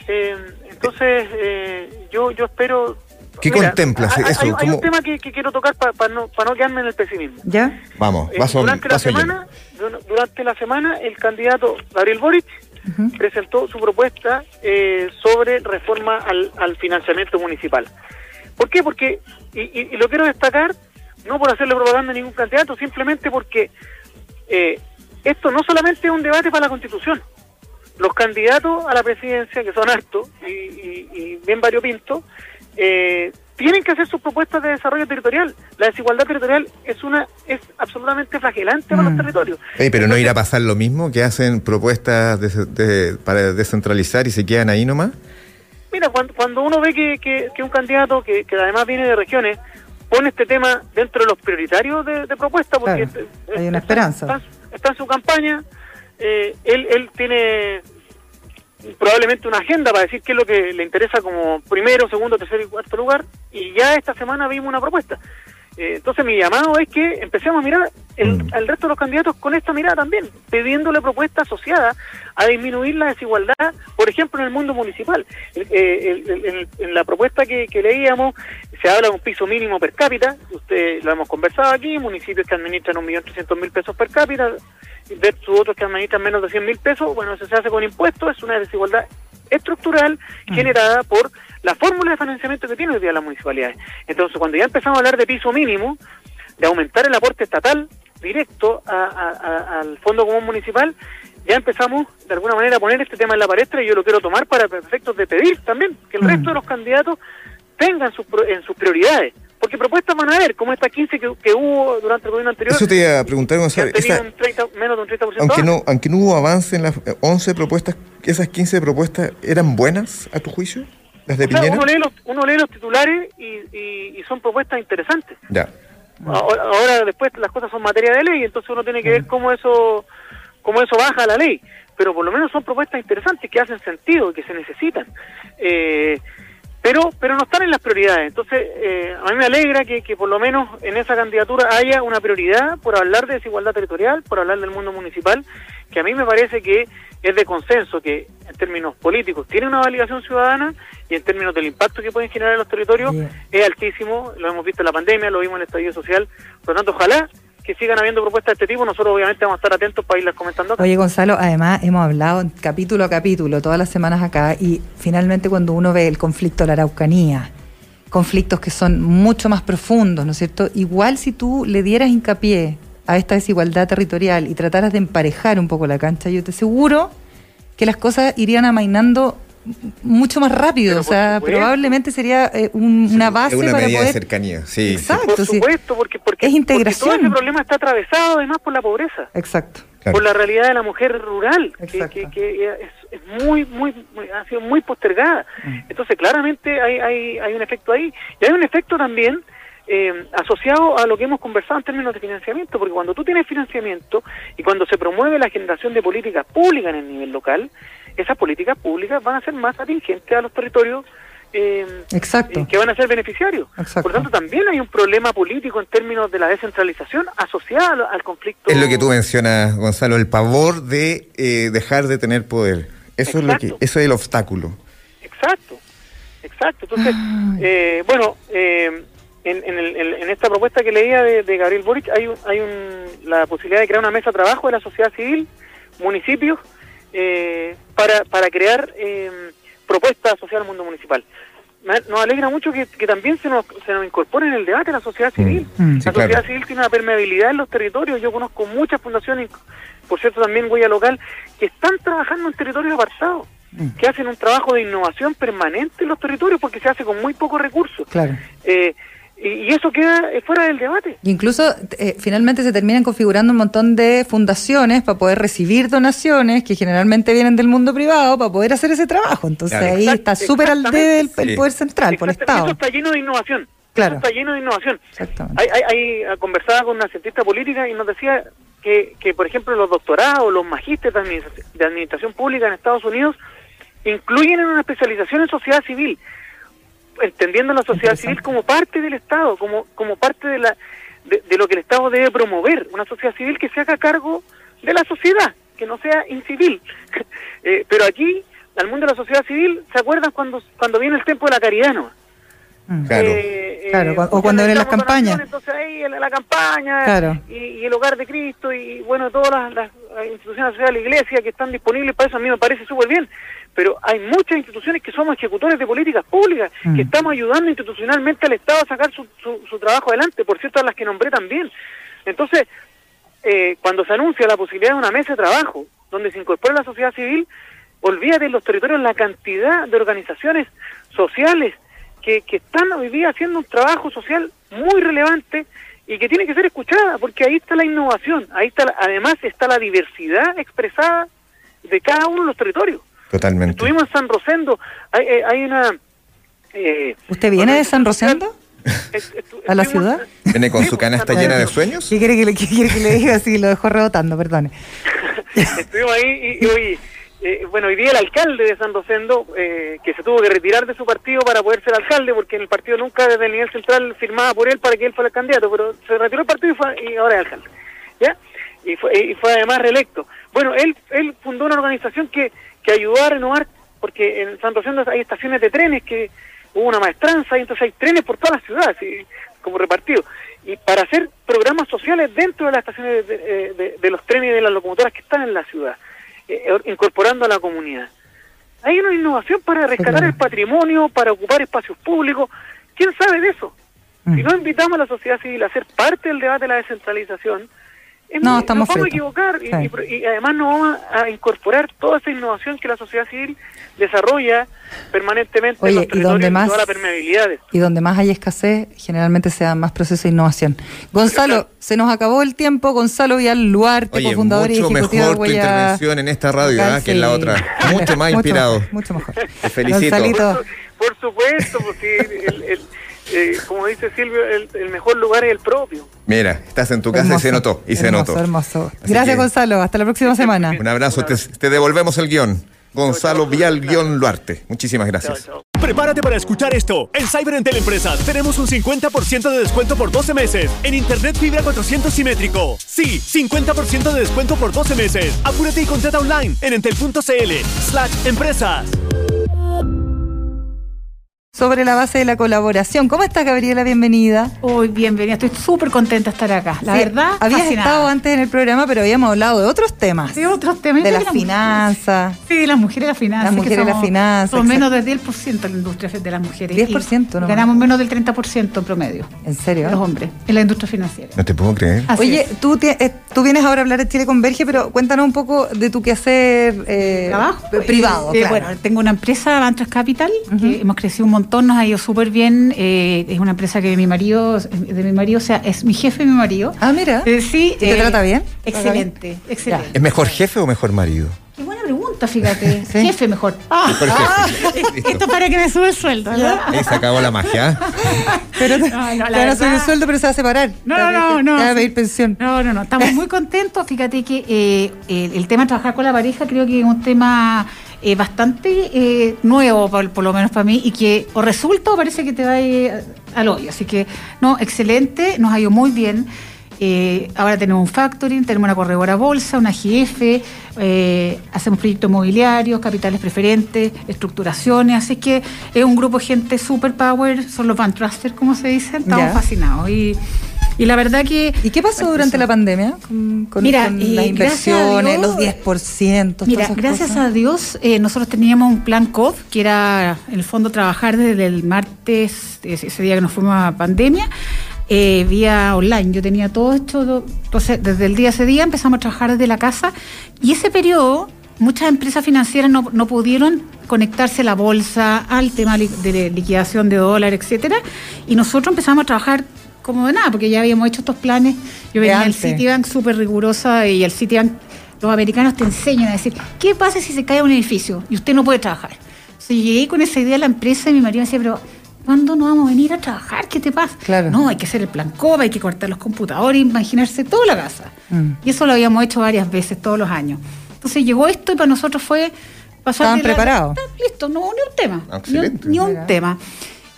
Eh, entonces, eh, yo, yo espero... ¿Qué contemplas hay, Hay, un tema que, quiero tocar para no, no quedarme en el pesimismo. ¿Ya? Vamos, durante, la semana, durante la semana, el candidato Gabriel Boric presentó su propuesta sobre reforma al, al, financiamiento municipal. ¿Por qué? Porque, y, y, lo quiero destacar, no por hacerle propaganda a ningún candidato, simplemente porque eh, esto no solamente es un debate para la Constitución. Los candidatos a la presidencia, que son hartos y, y, bien variopintos, eh, tienen que hacer sus propuestas de desarrollo territorial. La desigualdad territorial es una es absolutamente flagelante para los mm. territorios. pero no irá a pasar lo mismo que hacen propuestas para descentralizar y se quedan ahí nomás. Mira, cuando, uno ve que, que, un candidato que, que además viene de regiones pone este tema dentro de los prioritarios de, propuesta, porque hay una esperanza está en su campaña, eh, él, él tiene probablemente una agenda para decir qué es lo que le interesa como primero, segundo, tercer y cuarto lugar, y ya esta semana vimos una propuesta. Eh, entonces mi llamado es que empecemos a mirar el, mm. al resto de los candidatos con esta mirada también, pidiéndole propuestas asociadas a disminuir la desigualdad, por ejemplo, en el mundo municipal. Eh, en la propuesta que, leíamos se habla de un piso mínimo per cápita, usted lo hemos conversado aquí, municipios que administran un millón trescientos mil pesos per cápita, versus otros que administran menos de cien mil pesos, bueno, eso se hace con impuestos, es una desigualdad estructural mm. generada por la fórmula de financiamiento que tiene hoy día las municipalidades. Entonces, cuando ya empezamos a hablar de piso mínimo, de aumentar el aporte estatal directo al Fondo Común Municipal, ya empezamos de alguna manera a poner este tema en la palestra y yo lo quiero tomar para efectos de pedir también que el resto de los candidatos tengan sus, en sus prioridades. Porque propuestas van a haber, como estas 15 que, hubo durante el gobierno anterior. Eso te iba a preguntar, Gonzalo. menos de un 30% aunque no, aunque no hubo avance en las 11 propuestas, ¿esas 15 propuestas eran buenas a tu juicio? ¿Las de Piñera? Uno, lee los, uno lee los titulares y, y, son propuestas interesantes. Ya. Ahora, ahora, después las cosas son materia de ley, entonces uno tiene que ver cómo eso cómo eso baja la ley, pero por lo menos son propuestas interesantes que hacen sentido que se necesitan. Eh, pero pero no están en las prioridades. Entonces, eh, a mí me alegra que, que por lo menos en esa candidatura haya una prioridad por hablar de desigualdad territorial, por hablar del mundo municipal, que a mí me parece que es de consenso, que en términos políticos tiene una validación ciudadana y en términos del impacto que pueden generar en los territorios es altísimo. Lo hemos visto en la pandemia, lo vimos en el estallido social. Por lo tanto, ojalá que sigan habiendo propuestas de este tipo, nosotros obviamente vamos a estar atentos para irlas comentando. Oye, Gonzalo, además hemos hablado capítulo a capítulo todas las semanas acá y finalmente cuando uno ve el conflicto de la Araucanía, conflictos que son mucho más profundos, ¿no es cierto? Igual si tú le dieras hincapié a esta desigualdad territorial y trataras de emparejar un poco la cancha, yo te aseguro que las cosas irían amainando mucho más rápido, o sea, probablemente sería eh, una base una para medida de cercanía, sí. Exacto, por supuesto, porque, porque, es integración. todo ese problema está atravesado además por la pobreza. Exacto. Por la realidad de la mujer rural, que, que, es, muy, muy, ha sido muy postergada. Mm. Entonces, claramente hay, hay, hay un efecto ahí. Y hay un efecto también eh, asociado a lo que hemos conversado en términos de financiamiento, porque cuando tú tienes financiamiento y cuando se promueve la generación de políticas públicas en el nivel local, esas políticas públicas van a ser más atingentes a los territorios eh, Exacto. que van a ser beneficiarios. Por lo tanto, también hay un problema político en términos de la descentralización asociada al, conflicto. Es lo que tú mencionas, Gonzalo, el pavor de eh, dejar de tener poder. Eso es lo que, eso es el obstáculo. Exacto, exacto. Entonces, eh, bueno, en, en, esta propuesta que leía de, Gabriel Boric hay, hay un, la posibilidad de crear una mesa de trabajo de la sociedad civil, municipios, eh, para, para crear eh, propuestas social al mundo municipal. Nos alegra mucho que, también se nos, se nos incorpore en el debate la sociedad civil. Mm, mm, la sociedad civil tiene una permeabilidad en los territorios. Yo conozco muchas fundaciones, por cierto también huella local, que están trabajando en territorios apartados mm. que hacen un trabajo de innovación permanente en los territorios porque se hace con muy pocos recursos. Claro. Eh, y eso queda fuera del debate. Incluso eh, finalmente se terminan configurando un montón de fundaciones para poder recibir donaciones que generalmente vienen del mundo privado para poder hacer ese trabajo. Entonces ahí está súper al debe el, poder central, por el Estado. Eso está lleno de innovación. Claro. está lleno de innovación. Hay, hay, hay, conversaba con una cientista política y nos decía que, que por ejemplo, los doctorados, los magísteres de administración pública en Estados Unidos incluyen en una especialización en sociedad civil entendiendo la sociedad civil como parte del Estado, como, como parte de, la, de, lo que el Estado debe promover, una sociedad civil que se haga cargo de la sociedad, que no sea incivil. Eh, pero aquí, al mundo de la sociedad civil, ¿se acuerdan cuando, cuando viene el tiempo de la caridad? ¿no? Mm. Claro. Eh, Claro, eh, o cuando vienen las campañas. Entonces ahí la, la campaña Claro. y, y el hogar de Cristo y bueno, todas las, las- instituciones sociales de la iglesia que están disponibles para eso a mí me parece súper bien. Pero hay muchas instituciones que somos ejecutores de políticas públicas, Mm. que estamos ayudando institucionalmente al Estado a sacar su, su, su trabajo adelante, por cierto, a las que nombré también. Entonces, eh, cuando se anuncia la posibilidad de una mesa de trabajo donde se incorpore la sociedad civil, olvídate en los territorios la cantidad de organizaciones sociales que, que están hoy día haciendo un trabajo social muy relevante y que tiene que ser escuchada, porque ahí está la innovación, ahí está la- además está la diversidad expresada de cada uno de los territorios. Totalmente. Estuvimos en San Rosendo, hay, eh, hay una... eh, ¿Usted viene de San Rosendo? ¿A la ciudad? Viene con su canasta llena de sueños. ¿Qué quiere que le, qué quiere que le diga? Sí, lo dejó rebotando, perdone. Estuvimos ahí y, y hoy, eh, bueno, hoy día el alcalde de San Rosendo, eh, que se tuvo que retirar de su partido para poder ser alcalde, porque en el partido nunca desde el nivel central firmaba por él para que él fuera el candidato, pero se retiró el partido y, fue, y ahora es alcalde. ¿Ya? Y fue, y fue además reelecto. Bueno, él, él fundó una organización que, que ayudó a renovar, porque en San Rosendo hay estaciones de trenes que hubo una maestranza y entonces hay trenes por todas las ciudades, y- como repartidos. Y para hacer programas sociales dentro de las estaciones de, de- de- de los trenes y de las locomotoras que están en la ciudad, eh, eh, incorporando a la comunidad. Hay una innovación para rescatar el patrimonio, para ocupar espacios públicos. ¿Quién sabe de eso? Mm. Si no invitamos a la sociedad civil a ser parte del debate de la descentralización, es No, muy- estamos nos vamos a fritos. equivocar y, Sí. y y además nos vamos a incorporar toda esa innovación que la sociedad civil desarrolla permanentemente Oye, en los ¿y territorios dónde más? toda la permeabilidad. de esto. Y donde más hay escasez, generalmente se dan más procesos de innovación. Gonzalo, se nos acabó el tiempo. Gonzalo Vial Luarte, Oye, cofundador y mucho ejecutivo mejor de tu Huella intervención en esta radio Local, ah, que en la otra. Mucho más inspirado. mejor, mucho mejor. Te felicito. Gonzalito, Por supuesto, porque el- el- eh, como dice Silvio, el, el mejor lugar es el propio. Mira, estás en tu casa y se notó. Y se hermoso, notó. Hermoso. Gracias, que- Gonzalo. Hasta la próxima semana. Un abrazo, te, te devolvemos el guion. Gonzalo Vial guion Luarte. Muchísimas Chao, gracias. chao. Prepárate para escuchar esto. En Cyber Entel Empresas tenemos un 50% de descuento por 12 meses en Internet Fibra 400 simétrico. Sí, 50% de descuento por 12 meses. Apúrate y contrata online en entel.cl slash empresas. Sobre la base de la colaboración. ¿Cómo estás, Gabriela? Bienvenida. Uy, bienvenida. Estoy súper contenta de estar acá. La Sí, verdad, Habías fascinada. estado antes en el programa, pero habíamos hablado de otros temas. de otros temas. de las que finanzas. Sí, de las mujeres y las finanzas. Las mujeres y las finanzas, exacto. menos del 10% en la industria de las mujeres. 10% y nomás. Ganamos menos del 30% en promedio. ¿En serio? Los hombres en la industria financiera. No te puedo creer. Así Oye, es. tú, tie- eh, tú vienes ahora a hablar de Chile Converge, pero cuéntanos un poco de tu quehacer eh, trabajo privado. Eh, eh, claro. Bueno, tengo una empresa, Vantras Capital, que hemos crecido un montón, nos ha ido súper bien. eh, es una empresa que mi marido, de mi marido, o sea, es mi jefe y mi marido. Ah, mira. Eh, sí. ¿Y te trata bien? ¿Te trata bien? Excelente, excelente. ¿Es mejor jefe o mejor marido? Qué buena pregunta, fíjate. Sí. Jefe mejor. Ah, Mejor jefe. Listo. esto para que me sube el sueldo, ¿verdad? Ahí se acabó la magia. Pero te, No, no, la te van a subir el sueldo, pero se va a separar. No, Te no, no. Te va a pedir pensión. No, no, no. Estamos muy contentos. Fíjate que eh, el, el tema de trabajar con la pareja creo que es un tema eh, bastante eh, nuevo, por, por lo menos para mí, y que o resulta o parece que te va a ir al hoyo. Así que, no, excelente, nos ha ido muy bien. Eh, ahora tenemos un factoring, tenemos una corredora bolsa, una GF, eh, hacemos proyectos inmobiliarios, capitales preferentes, estructuraciones, así que es un grupo de gente super power, son los van trusters, como se dice, estamos fascinados. Y, y la verdad que... ¿Y qué pasó durante la pandemia con, con- Mira, con eh, las a inversiones, Dios, los 10%? todas Mira, esas gracias cosas? a Dios, eh, nosotros teníamos un plan COD, que era en el fondo trabajar desde el martes, ese día que nos fuimos a pandemia, eh, vía online. Yo tenía todo hecho, entonces desde el día ese día empezamos a trabajar desde la casa y ese periodo muchas empresas financieras no, no pudieron conectarse a la bolsa, al tema de liquidación de dólar, etcétera, y nosotros empezamos a trabajar como de nada, porque ya habíamos hecho estos planes. Yo venía antes. Citibank súper rigurosa y el Citibank los americanos te enseñan a decir, ¿qué pasa si se cae un edificio y usted no puede trabajar? Entonces llegué con esa idea a la empresa y mi marido me decía, pero ¿cuándo no vamos a venir a trabajar? ¿Qué te pasa? Claro. No, hay que hacer el plan COBA, hay que cortar los computadores, imaginarse toda la casa. Mm. Y eso lo habíamos hecho varias veces, todos los años. Entonces llegó esto y para nosotros fue pasar Estaban preparados. Listo, no, ni un tema. Ah, Ni un- excelente. Ni un, tema.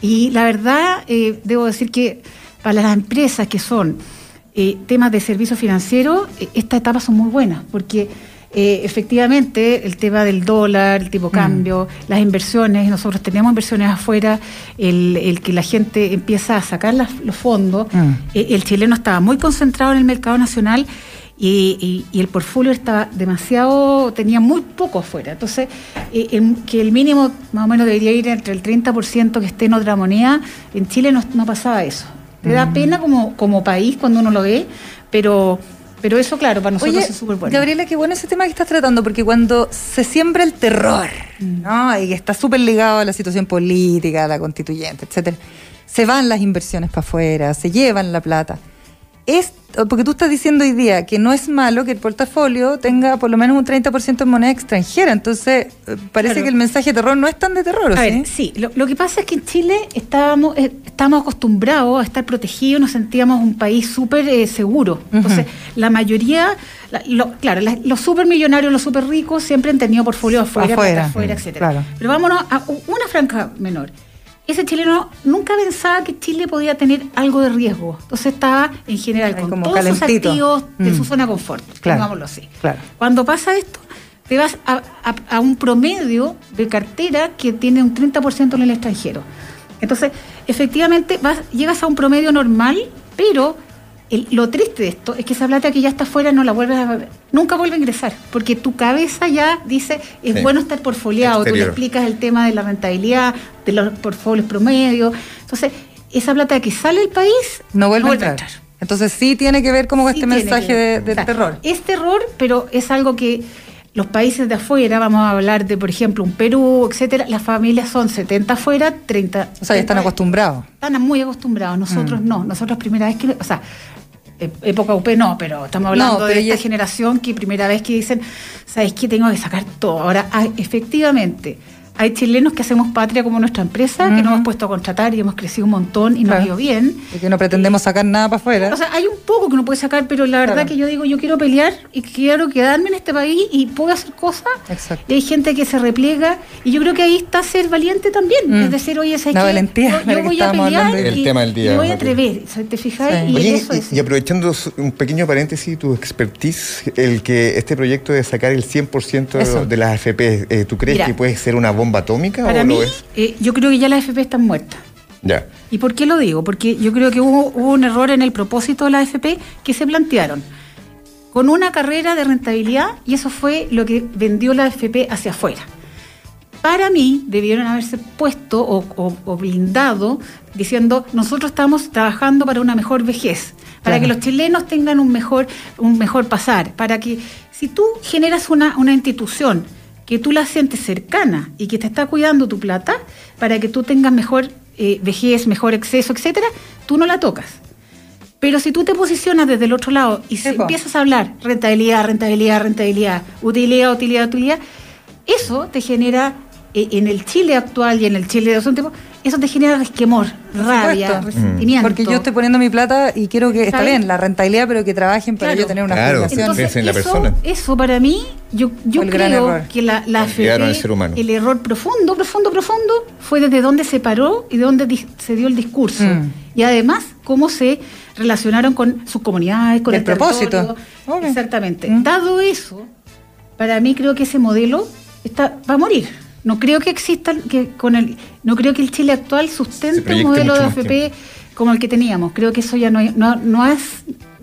Y la verdad, eh, debo decir que para las empresas que son eh, temas de servicios financieros, eh, estas etapas son muy buenas, porque eh, efectivamente el tema del dólar, el tipo de cambio, las inversiones, nosotros tenemos inversiones afuera, el, el que la gente empieza a sacar las- los fondos, Mm. el chileno estaba muy concentrado en el mercado nacional y, y- y el portfolio estaba demasiado, tenía muy poco afuera. Entonces, eh, el- que el mínimo más o menos debería ir entre el 30% que esté en otra moneda, en Chile no, no pasaba eso. Te da Mm. pena como, como país cuando uno lo ve, pero, pero eso, claro, para nosotros Oye, es súper bueno. Gabriela, qué bueno ese tema que estás tratando, porque cuando se siembra el terror, Mm. ¿no? Y está súper ligado a la situación política, a la constituyente, etcétera, se van las inversiones para afuera, se llevan la plata. Es, porque tú estás diciendo hoy día que no es malo que el portafolio tenga por lo menos un 30% en moneda extranjera, entonces eh, parece Claro. que el mensaje de terror no es tan de terror, ¿o A ¿sí? ver, sí, lo, lo que pasa es que en Chile estábamos, eh, estábamos acostumbrados a estar protegidos, nos sentíamos un país súper eh, seguro. Entonces, la mayoría, la- lo- claro, la- los súper millonarios, los súper ricos siempre han tenido portfolios afuera, Afuera, mm, etcétera. claro. Pero vámonos a una franja menor. Ese chileno nunca pensaba que Chile podía tener algo de riesgo. Entonces estaba en general con como todos sus calentito. activos de Mm. su zona de confort, Claro, pongámoslo así. claro. Cuando pasa esto, te vas a, a- a un promedio de cartera que tiene un 30% en el extranjero. Entonces, efectivamente, vas, llegas a un promedio normal, pero el- lo triste de esto es que esa plata que ya está afuera no la vuelves a nunca vuelve a ingresar, porque tu cabeza ya dice, es Sí. bueno estar porfoliado, tú le explicas el tema de la rentabilidad, de los portfolios promedio. Entonces, esa plata que sale del país No vuelve, a entrar. Entonces sí tiene que ver como con Sí este mensaje que de, ver. de O sea, terror. Es terror, pero es algo que los países de afuera, vamos a hablar de, por ejemplo, un Perú, etcétera, las familias son 70 afuera, 30. O sea, ya están 30 acostumbrados. Están muy acostumbrados, nosotros Mm. no, nosotros primera vez que, o sea, época UP no, pero estamos hablando No, de esta generación que primera vez que dicen, ¿sabes qué? Tengo que sacar todo. Ahora, hay- efectivamente, hay chilenos que hacemos patria como nuestra empresa, que nos hemos puesto a contratar y hemos crecido un montón y nos Claro. ha ido bien. Y que no pretendemos sacar nada para afuera. O sea, hay un poco que uno puede sacar, pero la verdad Claro. que yo digo, yo quiero pelear y quiero quedarme en este país y puedo hacer cosas. Exacto. Y hay gente que se repliega y yo creo que ahí está ser valiente también. Mm. Es decir, oye, ¿sabes La valentía, Yo, yo voy a pelear hablando. El y, tema del día, y voy a atrever. ¿Te fijáis? Sí. Y Oye, eso y, es. y aprovechando un pequeño paréntesis, tu expertise, el que este proyecto de sacar el 100% Eso. de las AFP, eh, ¿tú crees Mira, que puede ser una bomba atómica Para o mí, lo es? eh, yo creo que ya las FP están muertas. Ya. ¿Y por qué lo digo? Porque yo creo que hubo, hubo un error en el propósito de la AFP que se plantearon con una carrera de rentabilidad y eso fue lo que vendió la AFP hacia afuera. Para mí debieron haberse puesto o, o- o blindado diciendo nosotros estamos trabajando para una mejor vejez, para Claro. que los chilenos tengan un mejor, un mejor pasar, para que si tú generas una, una institución que tú la sientes cercana y que te está cuidando tu plata, para que tú tengas mejor eh, vejez, mejor exceso, etcétera, tú no la tocas. Pero si tú te posicionas desde el otro lado y po. empiezas a hablar rentabilidad, rentabilidad, rentabilidad, utilidad, utilidad, utilidad, eso te genera, eh, en el Chile actual y en el Chile de hace un tiempo, eso te genera resquemor, rabia, supuesto. resentimiento. Porque yo estoy poniendo mi plata y quiero que, está bien, la rentabilidad, pero que trabajen para Claro. yo tener una Claro. jubilación. Entonces, en la eso, persona. eso para mí, yo, yo el creo que la, la ser humano. el error profundo, profundo, profundo, fue desde dónde se paró y de dónde se dio el discurso. Mm. Y además, cómo se relacionaron con sus comunidades, con el, el propósito. Exactamente. Mm. Dado eso, para mí creo que ese modelo está, va a morir. No creo que exista que con el, no creo que el Chile actual sustente un modelo de AFP como el que teníamos. Creo que eso ya no, no, no es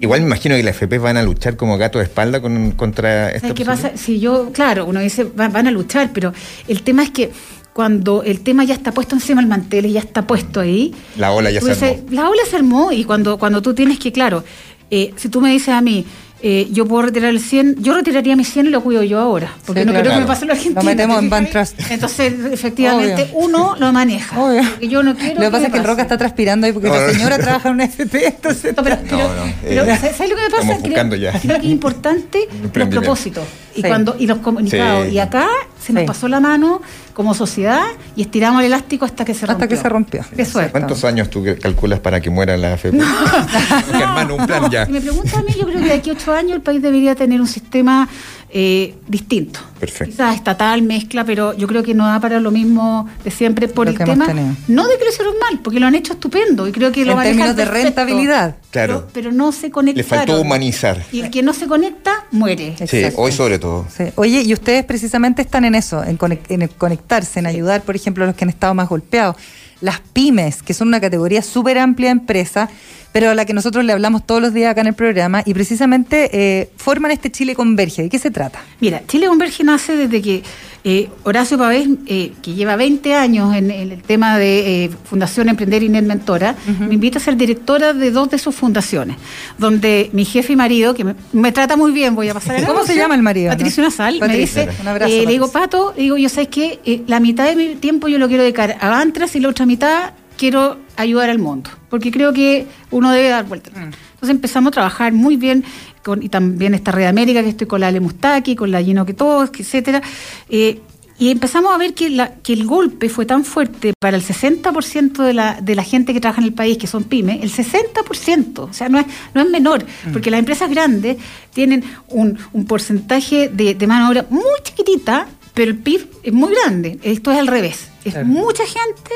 Igual me imagino que las AFP van a luchar como gato de espalda con, contra esta. Si yo, claro, uno dice, va- van a luchar, pero el tema es que cuando el tema ya está puesto encima del mantel y ya está puesto ahí. La ola ya se dices, armó. La ola se armó y cuando, cuando tú tienes que, claro, eh, si tú me dices a mí, eh, yo puedo retirar el 100, yo retiraría mi 100 y lo cuido yo ahora, porque Sí, no claro. quiero que me pase lo argentino. Lo metemos ¿te en fijas? Trust. Entonces, efectivamente, Obvio. uno lo maneja. Obvio. porque yo no quiero Lo que pasa es que el Roca está transpirando ahí porque No, la no. señora trabaja en una FP, entonces... No, pero, pero- No, no, pero, eh, ¿sabes lo que me pasa? Creo- buscando ya. Creo que es importante los propósitos y Sí. cuando y los comunicados. Sí. Y acá se nos Sí. pasó la mano como sociedad y estiramos el elástico hasta que se rompió. Hasta que se rompió. Qué suerte. ¿Cuántos años tú calculas para que muera la AFP? Porque, hermano, un plan No, ya. Si me preguntan a mí, yo creo que de aquí a ocho años el país debería tener un sistema eh, distinto. Perfecto. Quizás estatal, mezcla, pero yo creo que no da para lo mismo de siempre por Lo el tema. No de que lo hicieron mal, porque lo han hecho estupendo y creo que lo En términos de perfecto. rentabilidad. Claro. Pero, pero no se conectaron. Le faltó humanizar. Y el que no se conecta, muere. Sí, Exacto. hoy sobre todo. Sí. Oye, y ustedes precisamente están en eso, en, conec- en el conectarse, en ayudar, por ejemplo, a los que han estado más golpeados. Las pymes, que son una categoría súper amplia de empresa, pero a la que nosotros le hablamos todos los días acá en el programa, y precisamente eh, forman este Chile Converge. ¿De qué se trata? Mira, Chile Converge nace desde que eh, Horacio Pavés, eh, que lleva 20 años en, en el tema de eh, Fundación Emprender y Net Mentora, me invita a ser directora de dos de sus fundaciones, donde mi jefe y marido, que me, me trata muy bien, voy a pasar el ¿Cómo se llama el marido, Patricio? Nasal, me Patricio, dice, un abrazo, le digo. Pato, digo, yo sé que la mitad de mi tiempo yo lo quiero dedicar a Bantras y la otra mitad quiero ayudar al mundo, porque creo que uno debe dar vuelta. Mm. Entonces empezamos a trabajar muy bien, con, y también esta Red América, que estoy con la Ale Mustaki, con la Gino que todos, etcétera. Eh, y empezamos a ver que, la, que el golpe fue tan fuerte para el 60% de la, de la gente que trabaja en el país, que son pymes, el 60%, o sea, no es, no es menor, porque las empresas grandes tienen un, un porcentaje de, de mano de obra muy chiquitita, pero el PIB es muy grande. Esto es al revés. Es Claro. mucha gente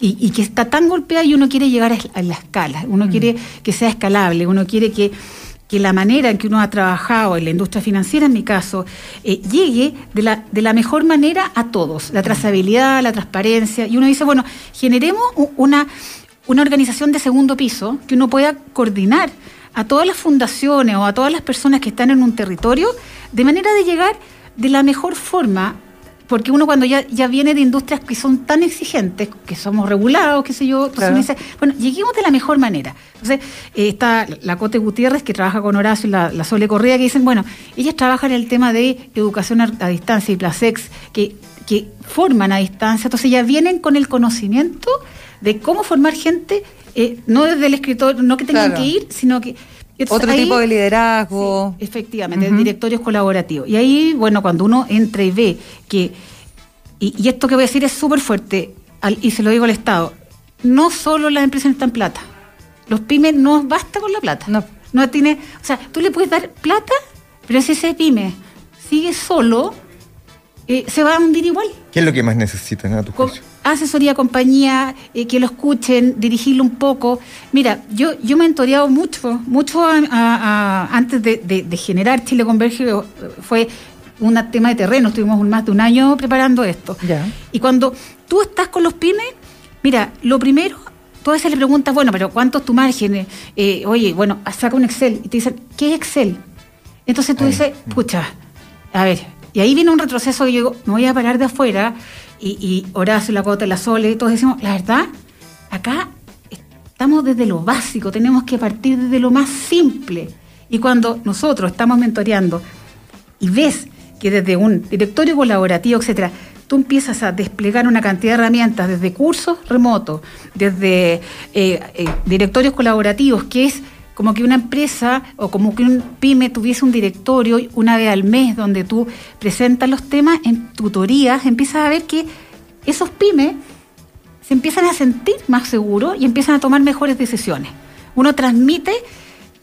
y, y que está tan golpeada y uno quiere llegar a, la escala, uno quiere que sea escalable, uno quiere que, que la manera en que uno ha trabajado en la industria financiera, en mi caso, eh, llegue de la, de la mejor manera a todos, la trazabilidad, la transparencia, y uno dice, bueno, generemos una, una organización de segundo piso que uno pueda coordinar a todas las fundaciones o a todas las personas que están en un territorio de manera de llegar de la mejor forma porque uno cuando ya, ya viene de industrias que son tan exigentes, que somos regulados, qué sé yo, entonces Claro. uno dice, bueno, lleguemos de la mejor manera. Entonces, eh, está la Cote Gutiérrez, que trabaja con Horacio, y la, la Sole Correa, que dicen, bueno, ellas trabajan en el tema de educación a, a distancia y Plasex, que, que forman a distancia, entonces ya vienen con el conocimiento de cómo formar gente, eh, no desde el escritorio, no que tengan Claro. que ir, sino que... entonces Otro ahí- tipo de liderazgo. Sí, efectivamente, Ujú. directorios colaborativos. Y ahí, bueno, cuando uno entra y ve que, y, y esto que voy a decir es súper fuerte, al- y se lo digo al Estado, no solo las empresas necesitan plata, los pymes no basta con la plata. No. No tiene, o sea, tú le puedes dar plata, pero si ese pyme sigue solo, eh, se va a hundir igual. ¿Qué es lo que más necesitan a tu juicio? Asesoría, compañía, eh, que lo escuchen, dirigirlo un poco. Mira, yo, yo me he mentoreado mucho, mucho a- a- a- antes de, de- de generar Chile Converge, eh, fue un tema de terreno, estuvimos un- más de un año preparando esto. Ya. Y cuando tú estás con los pymes, mira, lo primero, tú a veces le preguntas, bueno, pero ¿cuánto es tu margen? Eh, oye, bueno, saca un Excel y te dicen, ¿qué es Excel? Entonces tú dices, pucha, a ver, y ahí viene un retroceso que yo digo, me voy a parar de afuera y, y Horacio, la Cota, la Sole, todos decimos, la verdad, acá estamos desde lo básico, tenemos que partir desde lo más simple. Y cuando nosotros estamos mentoreando y ves que desde un directorio colaborativo, etcétera, tú empiezas a desplegar una cantidad de herramientas desde cursos remotos, desde eh, eh, directorios colaborativos, que es como que una empresa o como que un pyme tuviese un directorio una vez al mes donde tú presentas los temas en tutorías, empiezas a ver que esos pymes se empiezan a sentir más seguros y empiezan a tomar mejores decisiones. Uno transmite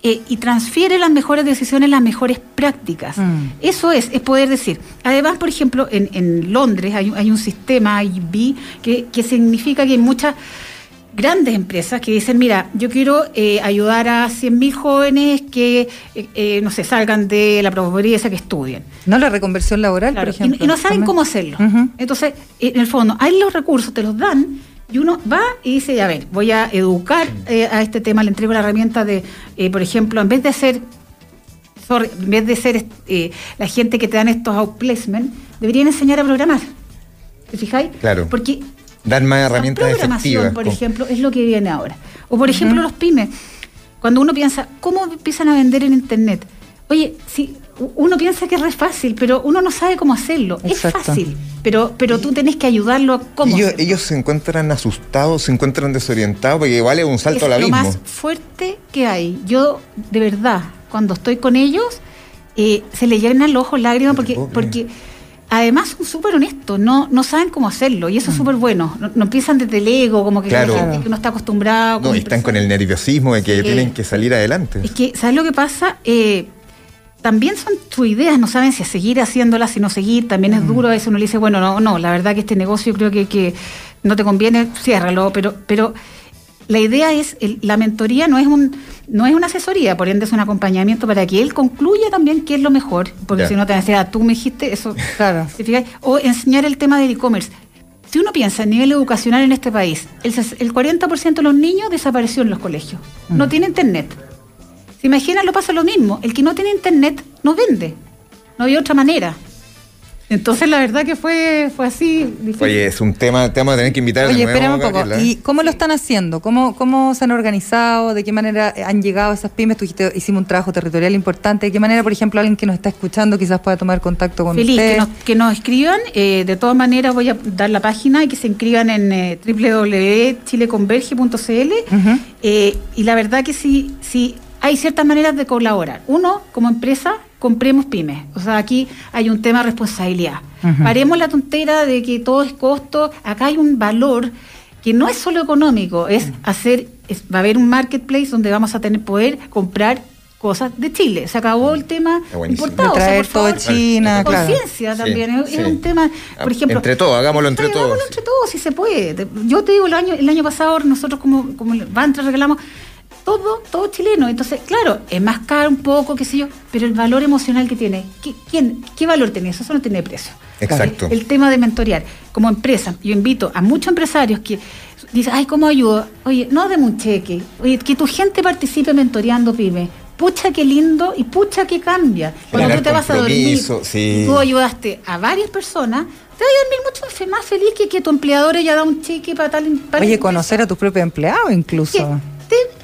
eh, y transfiere las mejores decisiones, las mejores prácticas. Mm. Eso es, es poder decir. Además, por ejemplo, en, en Londres hay, hay un sistema IB que, que significa que hay muchas grandes empresas que dicen, mira, yo quiero eh, ayudar a 100.000 jóvenes que, eh, eh, no sé, salgan de la pobreza, que estudien. ¿No la reconversión laboral, Claro, por ejemplo? y, y no saben También. cómo hacerlo. Entonces, en el fondo, hay los recursos, te los dan, y uno va y dice, a ver, voy a educar eh, a este tema, le entrego la herramienta de, eh, por ejemplo, en vez de ser, sorry, en vez de ser eh, la gente que te dan estos outplacement, deberían enseñar a programar. ¿Te fijáis? Claro. Porque Dar más la herramientas programación, efectivas. por ejemplo, es lo que viene ahora. O por ejemplo, los pymes. Cuando uno piensa, ¿cómo empiezan a vender en Internet? Oye, si uno piensa que es re fácil, pero uno no sabe cómo hacerlo. Exacto. Es fácil, pero, pero tú tenés que ayudarlo a cómo ellos, hacerlo. ellos se encuentran asustados, se encuentran desorientados, porque es un salto es al lo abismo. más fuerte que hay. Yo, de verdad, cuando estoy con ellos, eh, se le llenan los ojos lágrimas porque, porque además son súper honestos, no, no saben cómo hacerlo y eso es súper bueno. No, no empiezan desde el ego, como que, Mm. Claro. la gente que uno está acostumbrado. No, y están con el nerviosismo de que Sí. tienen que salir adelante. Es que, ¿sabes lo que pasa? Eh, también son sus ideas, no saben si seguir haciéndolas, si no seguir, también es duro, a veces uno le dice, bueno, no, no, la verdad que este negocio creo que, que no te conviene, ciérralo, pero, pero la idea es, el- la mentoría no es un no es una asesoría, por ende es un acompañamiento para que él concluya también qué es lo mejor, porque si no te van a decir, ah, tú me dijiste eso, Claro. O enseñar el tema del e-commerce. Si uno piensa a nivel educacional en este país, el, el 40% de los niños desapareció en los colegios. Mm. No tiene internet. ¿Se imaginan? Lo pasa lo mismo. El que no tiene internet no vende. No había otra manera. Entonces la verdad que fue, fue así. difícil. Oye, es un tema, te vamos a tener que invitar Oye, espérame un poco. Gabriela. ¿Y cómo lo están haciendo? ¿Cómo, ¿Cómo se han organizado? ¿De qué manera han llegado esas pymes? Tú dijiste, hicimos un trabajo territorial importante. ¿De qué manera, por ejemplo, alguien que nos está escuchando quizás pueda tomar contacto con Feliz, usted? que nos, que nos escriban. eh, de todas maneras voy a dar la página y que se inscriban en eh, www.chileconverge.cl. Ujú. Eh, y la verdad que sí, sí hay ciertas maneras de colaborar. Uno, como empresa, compremos pymes. O sea, aquí hay un tema de responsabilidad. Paremos la tontera de que todo es costo. Acá hay un valor que no es solo económico, es hacer, es- va a haber un marketplace donde vamos a tener poder comprar cosas de Chile. Se acabó el tema importado. De O sea, traer por todo de favor, China, claro. conciencia también. es, es sí. un tema, por Ah, ejemplo. entre todos, hagámoslo entre todos. hagámoslo entre todos, si se puede. Yo te digo, el año, el año pasado nosotros como, como Bantra regalamos todo, todo chileno. Entonces, claro, es más caro un poco, qué sé yo, pero el valor emocional que tiene, ¿qué, quién, ¿qué valor tiene eso? Eso no tiene precio. Exacto. El, el tema de mentorear. Como empresa, yo invito a muchos empresarios que dicen, ay, ¿cómo ayudo? Oye, no deme un cheque. Oye, que tu gente participe mentoreando pyme. Pucha, qué lindo y pucha, qué cambia. Cuando Generar tú te vas a dormir sí. y tú ayudaste a varias personas, te vas a dormir mucho más feliz que que tu empleador haya dado un cheque para tal. para Oye, conocer a tus propios empleados incluso.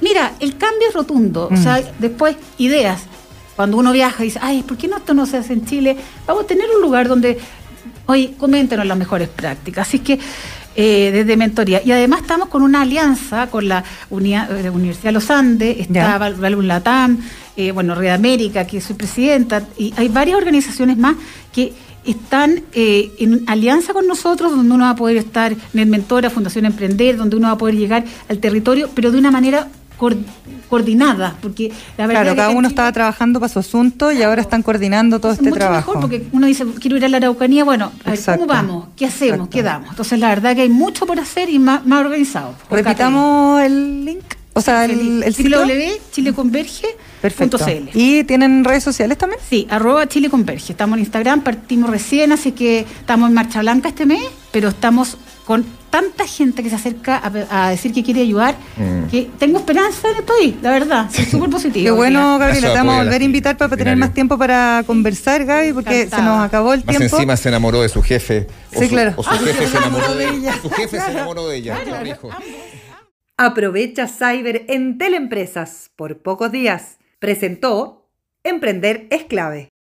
Mira, el cambio es rotundo. O Mm. sea, después, ideas. Cuando uno viaja y dice, ay, ¿por qué no esto no se hace en Chile? Vamos a tener un lugar donde, oye, coméntenos las mejores prácticas. Así que, eh, desde mentoría. Y además estamos con una alianza con la Unia- eh, Universidad de los Andes, está. Val- Valun Latam, eh, bueno, Red América, que soy presidenta, y hay varias organizaciones más que están eh, en alianza con nosotros, donde uno va a poder estar en el Mentora, Fundación Emprender, donde uno va a poder llegar al territorio, pero de una manera coor- coordinada, porque la verdad Claro, cada uno Chile- estaba trabajando para su asunto y ahora están coordinando todo este mucho trabajo. mejor porque uno dice, quiero ir a la Araucanía, bueno, a ver, Exacto. ¿cómo vamos? ¿Qué hacemos? Exacto. ¿Qué damos? Entonces, la verdad que hay mucho por hacer y más, más organizado. Repitamos el link, o sea, el, el sitio. Perfecto. www.chileconverge.cl ¿Y tienen redes sociales también? Sí, arroba Chile Converge. Estamos en Instagram, partimos recién, así que estamos en Marcha Blanca este mes, pero estamos con tanta gente que se acerca a, a decir que quiere ayudar, Mm. que tengo esperanza en esto ahí, la verdad, soy súper positivo. Qué bueno, Gabriela, te vamos a volver a invitar para tener más tiempo para conversar, Gaby, porque se nos acabó el Más tiempo. encima se enamoró de su jefe. O Sí, su, claro. O su Ah, jefe se enamoró de ella. Su jefe se enamoró de ella. corrijo. Aprovecha Cyber en Teleempresas por pocos días. Presentó Emprender es clave.